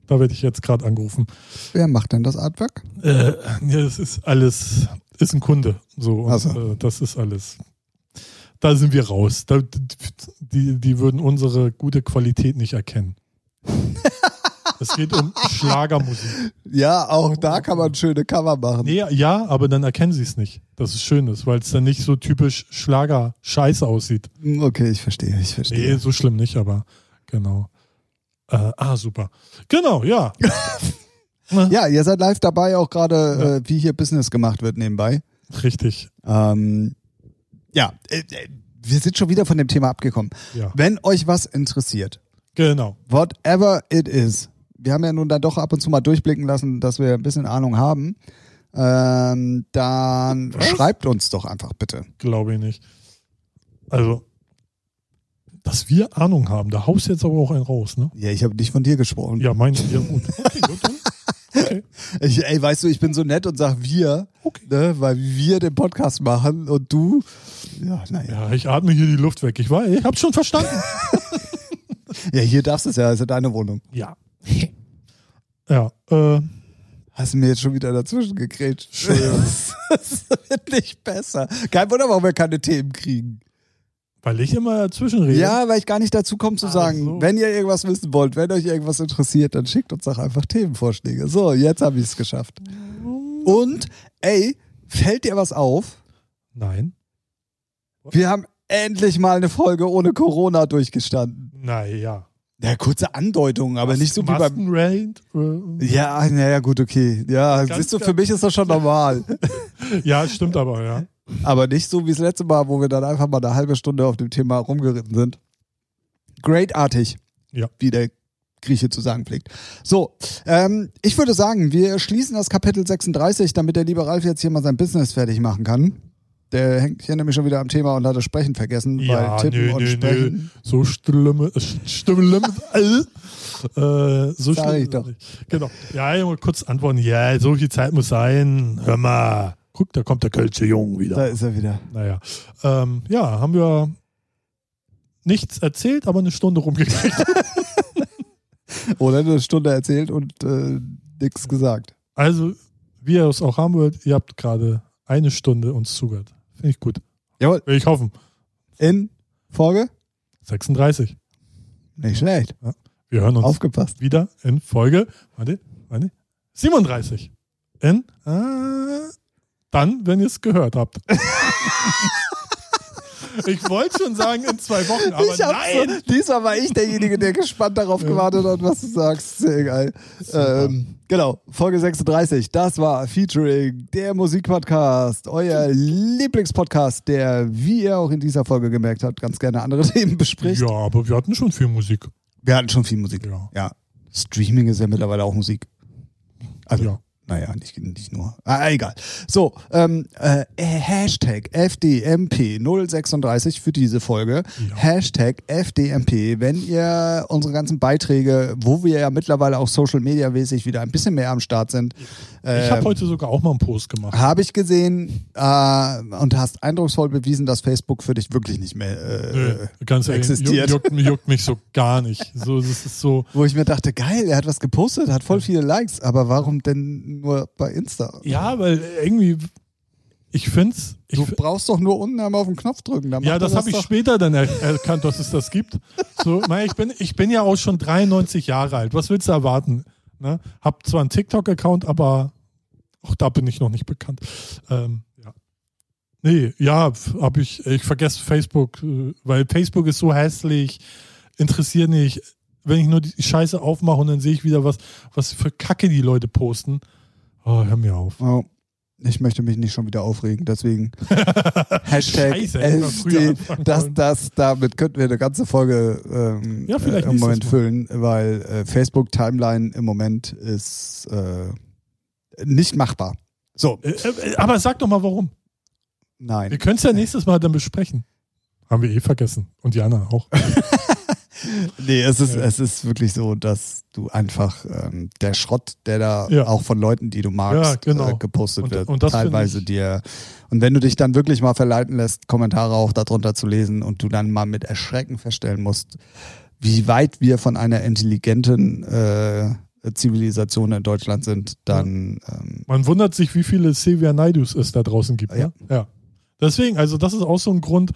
A: da werde ich jetzt gerade angerufen.
B: Wer macht denn das Artwork?
A: Äh, ja, das ist alles, ist ein Kunde. So, und
B: Ach so.
A: äh, das ist alles. Da sind wir raus. Da, die, die würden unsere gute Qualität nicht erkennen. es geht um Schlagermusik.
B: Ja, auch da kann man schöne Cover machen.
A: Nee, ja, aber dann erkennen sie es nicht. Das ist schön ist, weil es dann nicht so typisch Schlager-Scheiße aussieht.
B: Hm, Okay, ich verstehe, ich
A: Nee,
B: verstehe.
A: so schlimm nicht, aber genau. Äh, ah, super. Genau, ja.
B: Ja, ihr seid live dabei, auch gerade, äh, wie hier Business gemacht wird nebenbei.
A: Richtig.
B: Ähm, ja, äh, äh, wir sind schon wieder von dem Thema abgekommen.
A: Ja.
B: Wenn euch was interessiert,
A: Genau.
B: whatever it is, wir haben ja nun dann doch ab und zu mal durchblicken lassen, dass wir ein bisschen Ahnung haben, ähm, dann
A: Was?
B: schreibt uns doch einfach bitte.
A: Glaube ich nicht. Also, dass wir Ahnung haben, da haust jetzt aber auch einen raus, ne?
B: Ja, ich habe nicht von dir gesprochen.
A: Ja, mein, ja gut. Okay, gut. Dann. Okay.
B: Ich, ey, weißt du, ich bin so nett und sag wir,
A: Okay.
B: ne, weil wir den Podcast machen und du, ja, naja.
A: Ja, ich atme hier die Luft weg. Ich weiß, ich hab's schon verstanden.
B: Ja, hier darfst du es ja, ist ja deine Wohnung.
A: Ja. Ja, äh,
B: Hast du mir jetzt schon wieder dazwischen gekriegt?
A: Entschuldigung.
B: das wird nicht besser. Kein Wunder, warum wir keine Themen kriegen.
A: weil ich immer dazwischen rede.
B: Ja, weil ich gar nicht dazu komme zu
A: Ach
B: sagen, wenn ihr irgendwas wissen wollt, wenn euch irgendwas interessiert, dann schickt uns doch einfach Themenvorschläge. So, jetzt habe ich es geschafft. Und, ey, fällt dir was auf?
A: Nein.
B: Wir haben endlich mal eine Folge ohne Corona durchgestanden.
A: Naja.
B: Ja, kurze Andeutung, aber nicht so wie beim.
A: Äh,
B: Ja, naja, gut, okay. Ja,
A: Ganz,
B: siehst du, für mich ist das schon normal.
A: Ja, stimmt aber, ja.
B: Aber nicht so wie das letzte Mal, wo wir dann einfach mal eine halbe Stunde auf dem Thema rumgeritten sind. Greatartig,
A: Ja.
B: wie der Grieche zu sagen pflegt. So, ähm, ich würde sagen, wir schließen das Kapitel 36, damit der liebe Ralf jetzt hier mal sein Business fertig machen kann. Der hängt hier nämlich schon wieder am Thema und hat das Sprechen vergessen,
A: Ja,
B: weil Tippen
A: nö,
B: und
A: nö,
B: Sprechen.
A: nö. So schlimme, schlimm, äh, äh, so
B: Sag
A: schlimm
B: ich doch.
A: Genau. Ja, ich mal kurz antworten. Ja, so viel Zeit muss sein. Hör mal. Guck, da kommt der Kölsche Jung
B: Da
A: wieder.
B: ist er wieder.
A: Naja. Ähm, ja, haben wir nichts erzählt, aber eine Stunde rumgekriegt.
B: Oder eine Stunde erzählt und äh, nichts gesagt.
A: Also, wie ihr es auch haben wollt, ihr habt gerade eine Stunde uns zugehört. Finde ich gut.
B: Jawohl.
A: Will ich hoffen.
B: In Folge?
A: 36.
B: Nicht schlecht.
A: Wir hören uns
B: Aufgepasst.
A: wieder in Folge, warte, warte, 37. In, äh, dann, wenn ihr es gehört habt. ich wollte schon sagen in zwei Wochen, aber nein.
B: So, diesmal war ich derjenige, der gespannt darauf gewartet hat, was du sagst. Sehr geil. Ähm, genau, Folge 36. Das war Featuring der Musikpodcast, euer Lieblingspodcast, der, wie ihr auch in dieser Folge gemerkt habt, ganz gerne andere Themen bespricht.
A: Ja, aber wir hatten schon viel Musik.
B: Wir hatten schon viel Musik.
A: Ja.
B: Ja. Streaming ist ja mittlerweile auch Musik. Also,
A: Ja.
B: Naja, nicht, nicht nur. Ah, egal. So, ähm, äh, Hashtag FDMP036 für diese Folge.
A: Ja.
B: Hashtag FDMP, wenn ihr unsere ganzen Beiträge, wo wir ja mittlerweile auch Social Media mäßig wieder ein bisschen mehr am Start sind,
A: Ich habe
B: ähm,
A: heute sogar auch mal einen Post gemacht.
B: habe ich gesehen äh, und hast eindrucksvoll bewiesen, dass Facebook für dich wirklich nicht mehr äh,
A: Nö, ganz
B: existiert.
A: Juckt, juckt, juckt mich so gar nicht. So, das ist so,
B: Wo ich mir dachte, geil, er hat was gepostet, hat voll viele Likes, aber warum denn nur bei Insta?
A: ja, weil irgendwie, ich finde es,
B: Du brauchst doch nur unten einmal auf den Knopf drücken.
A: Ja,
B: er
A: das habe ich später dann er erkannt, dass es das gibt. So, na, ich, bin, ich bin ja auch schon 93 Jahre alt. Was willst du erwarten? Ne? Hab zwar einen TikTok-Account, aber auch da bin ich noch nicht bekannt. Ähm, ja. Nee, ja, habe ich, ich vergesse Facebook, äh, weil Facebook ist so hässlich, interessiert nicht. Wenn ich nur die Scheiße aufmache und dann sehe ich wieder, was, was für Kacke die Leute posten. Oh, hör mir auf.
B: Oh, ich möchte mich nicht schon wieder aufregen, deswegen Hashtag
A: Scheiße, hätten wir früher
B: SD,
A: anfangen
B: das, das, damit könnten wir eine ganze Folge ähm,
A: Ja,
B: äh, im Moment füllen, weil äh, Facebook Timeline im Moment ist äh, nicht machbar. So,
A: Äh, äh, aber sag doch mal, warum. Wir
B: nein.
A: können es ja nächstes Mal dann besprechen. Haben wir eh vergessen. Und anderen auch.
B: Nee, es ist,
A: Ja.
B: es ist wirklich so, dass du einfach ähm, der Schrott, der da
A: Ja.
B: auch von Leuten, die du magst,
A: Ja, genau.
B: äh, gepostet
A: Und-
B: wird,
A: und
B: teilweise dir. Und wenn du dich dann wirklich mal verleiten lässt, Kommentare auch darunter zu lesen und du dann mal mit Erschrecken feststellen musst, wie weit wir von einer intelligenten äh, Zivilisation in Deutschland sind, dann ähm,
A: Man wundert sich, wie viele Silvia Naidus es da draußen gibt.
B: Ja.
A: Ne? ja. Deswegen, also das ist auch so ein Grund,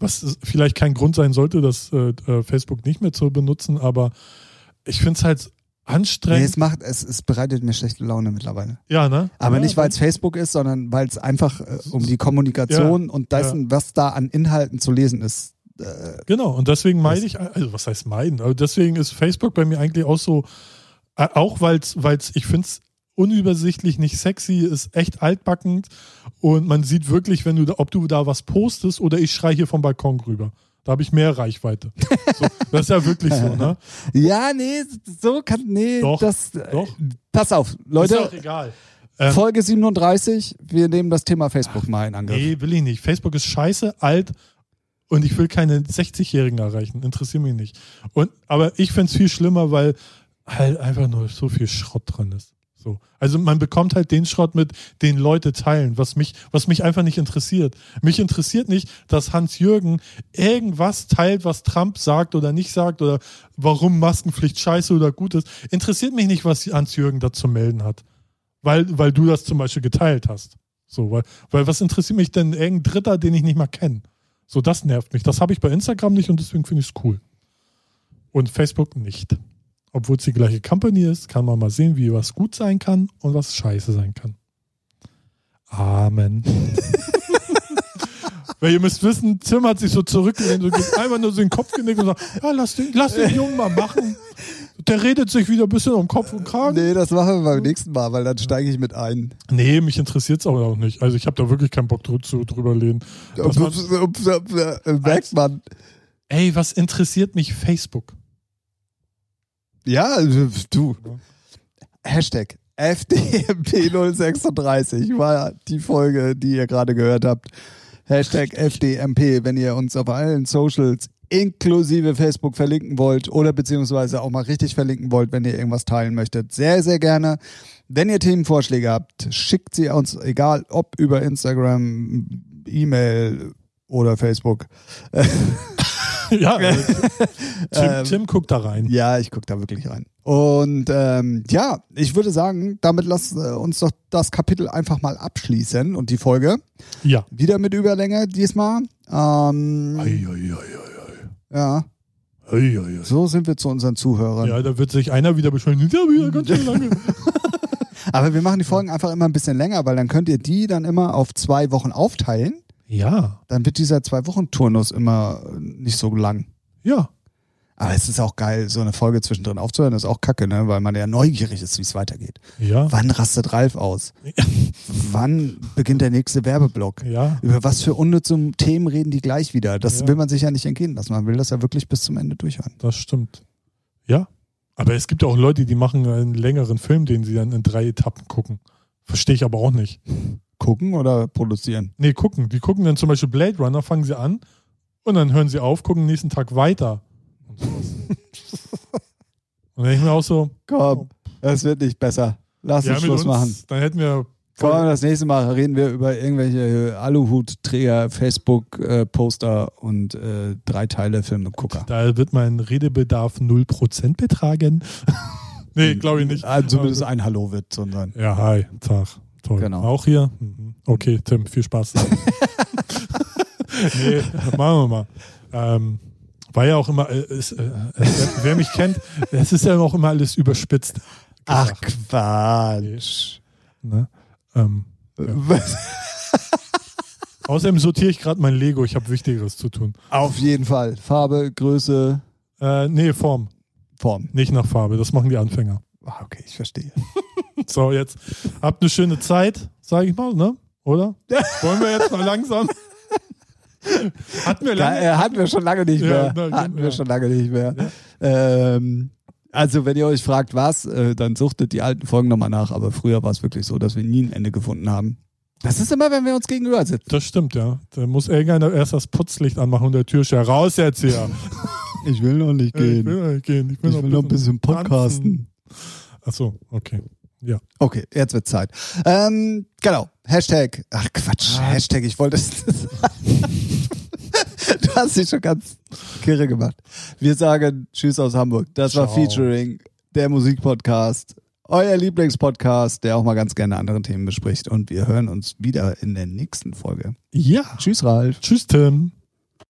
A: was vielleicht kein Grund sein sollte, das äh, äh, Facebook nicht mehr zu benutzen, aber ich finde es halt
B: nee,
A: anstrengend.
B: es macht, es, es bereitet mir schlechte Laune mittlerweile.
A: ja, ne?
B: Aber
A: ja,
B: nicht, weil es Facebook ist, sondern weil es einfach äh, um die Kommunikation und dessen, was da an Inhalten zu lesen ist. Äh,
A: Genau, und deswegen meide ich, also was heißt meiden? Aber deswegen ist Facebook bei mir eigentlich auch so, äh, auch weil es, ich finde es unübersichtlich, nicht sexy, ist echt altbackend und man sieht wirklich, wenn du da, ob du da was postest oder ich schreie hier vom Balkon rüber. Da habe ich mehr Reichweite. So, das ist ja wirklich so, ne?
B: ja, nee, so kann, nee,
A: Doch,
B: das,
A: doch.
B: pass auf,
A: ist ja auch
B: Leute,
A: egal. Ähm,
B: Folge 37, wir nehmen das Thema Facebook mal in Angriff.
A: nee, will ich nicht. Facebook ist scheiße, alt und ich will keine 60-Jährigen erreichen. Interessiert mich nicht. Und, aber ich finde es viel schlimmer, weil halt einfach nur so viel Schrott drin ist. So. Also man bekommt halt den Schrott mit, den Leute teilen, was mich, was mich einfach nicht interessiert. Mich interessiert nicht, dass Hans-Jürgen irgendwas teilt, was Trump sagt oder nicht sagt oder warum Maskenpflicht scheiße oder gut ist. Interessiert mich nicht, was Hans-Jürgen da zu melden hat. Weil, weil du das zum Beispiel geteilt hast. So, weil, weil was interessiert mich denn irgendein Dritter, den ich nicht mal kenne? So, das nervt mich. Das habe ich bei Instagram nicht und deswegen finde ich es cool. Und Facebook nicht. Obwohl es die gleiche Company ist, kann man mal sehen, wie was gut sein kann und was scheiße sein kann. Amen. Weil ihr müsst wissen, Tim hat sich so zurückgelehnt und einfach nur so den Kopf genickt und sagt, ja, lass den, lass den Jungen mal machen. Der redet sich wieder ein bisschen um Kopf und Kragen.
B: Nee, das machen wir beim nächsten Mal, weil dann steige ich mit ein.
A: Nee, mich interessiert es aber auch nicht. Also ich habe da wirklich keinen Bock drü- zu drüber lehnen.
B: Merkt man.
A: ey, was interessiert mich Facebook?
B: Ja, du. Hashtag FDMP036 war die Folge, die ihr gerade gehört habt. Hashtag FDMP, wenn ihr uns auf allen Socials inklusive Facebook verlinken wollt oder beziehungsweise auch mal richtig verlinken wollt, wenn ihr irgendwas teilen möchtet. Sehr, sehr gerne. Wenn ihr Themenvorschläge habt, schickt sie uns, egal ob über Instagram, E-Mail oder Facebook.
A: ja, Tim,
B: Ähm,
A: Tim guckt da rein.
B: Ja, ich gucke da wirklich rein. Und ähm, ja, ich würde sagen, damit lass äh, uns doch das Kapitel einfach mal abschließen und die Folge.
A: Ja.
B: Wieder mit Überlänge diesmal. Ähm,
A: Ei, ei, ei, ei,
B: ja,
A: ei, ei.
B: so sind wir zu unseren Zuhörern.
A: Ja, da wird sich einer wieder beschweren. Ja, wieder ganz schön lange.
B: Aber wir machen die Folgen einfach immer ein bisschen länger, weil dann könnt ihr die dann immer auf zwei Wochen aufteilen.
A: Ja,
B: Dann wird dieser Zwei-Wochen-Turnus immer äh, nicht so lang.
A: ja.
B: Aber es ist auch geil, so eine Folge zwischendrin aufzuhören, ist auch kacke, ne? weil man ja neugierig ist, wie es weitergeht.
A: Ja.
B: Wann rastet Ralf aus? Wann beginnt der nächste Werbeblock?
A: Ja.
B: Über was für unnütze Themen reden die gleich wieder? Das
A: Ja.
B: will man sich ja nicht entgehen lassen. Man will das ja wirklich bis zum Ende durchhören.
A: Das stimmt. Ja. Aber es gibt ja auch Leute, die machen einen längeren Film, den sie dann in drei Etappen gucken. Verstehe ich aber auch nicht.
B: Gucken oder produzieren?
A: Nee, gucken. Die gucken dann zum Beispiel Blade Runner, fangen sie an und dann hören sie auf, gucken nächsten Tag weiter. Und sowas. und dann ich mir auch so,
B: Komm, es wird nicht besser. Lass
A: ja,
B: uns Schluss
A: uns,
B: machen.
A: dann hätten wir.
B: Komm, das nächste Mal reden wir über irgendwelche Aluhutträger, Facebook-Poster und äh, drei Teile Filmegucker.
A: Da wird mein Redebedarf 0% betragen. nee, glaube ich nicht.
B: Ah, zumindest ein Hallo wird, sondern.
A: Ja, hi, Tag. Toll.
B: Genau.
A: Auch hier? Mhm. Okay, Tim, viel Spaß. nee, machen wir mal. Ähm, war ja auch immer, äh, ist, äh, wer, wer mich kennt, es ist ja auch immer alles überspitzt.
B: Ach Quatsch.
A: ne? ähm,
B: Was?
A: außerdem sortiere ich gerade mein Lego, ich habe Wichtigeres zu tun.
B: Auf jeden Fall. Farbe, Größe,
A: Äh, nee, Form,
B: Form.
A: nicht nach Farbe, das machen die Anfänger.
B: Ah, okay, ich verstehe.
A: So, jetzt habt eine schöne Zeit, sage ich mal, ne? Oder? Wollen wir jetzt mal langsam? Hatten wir
B: Ja,
A: lange?
B: äh, hatten wir schon lange nicht
A: Ja,
B: mehr.
A: na,
B: hatten wir
A: ja.
B: schon lange nicht mehr. Ähm, also, wenn ihr euch fragt, was, äh, dann suchtet die alten Folgen nochmal nach. Aber früher war es wirklich so, dass wir nie ein Ende gefunden haben. Das ist immer, wenn wir uns gegenüber sitzen.
A: Das stimmt, ja. Da muss irgendeiner erst das Putzlicht anmachen und der Türsteher raus jetzt hier.
B: Ich will noch nicht
A: Ich will
B: gehen.
A: noch nicht gehen. Ich will,
B: Ich will noch ein bisschen podcasten.
A: Achso, okay. Ja.
B: Okay, jetzt wird Zeit. Ähm, genau. Hashtag. Ach Quatsch.
A: Ah.
B: Hashtag, ich wollte es. du hast dich schon ganz kirre gemacht. Wir sagen Tschüss aus Hamburg. Das war
A: Ciao.
B: Featuring, der Musikpodcast. Euer Lieblingspodcast, der auch mal ganz gerne andere Themen bespricht. Und wir hören uns wieder in der nächsten Folge.
A: Ja.
B: Tschüss, Ralf.
A: Tschüss, Tim.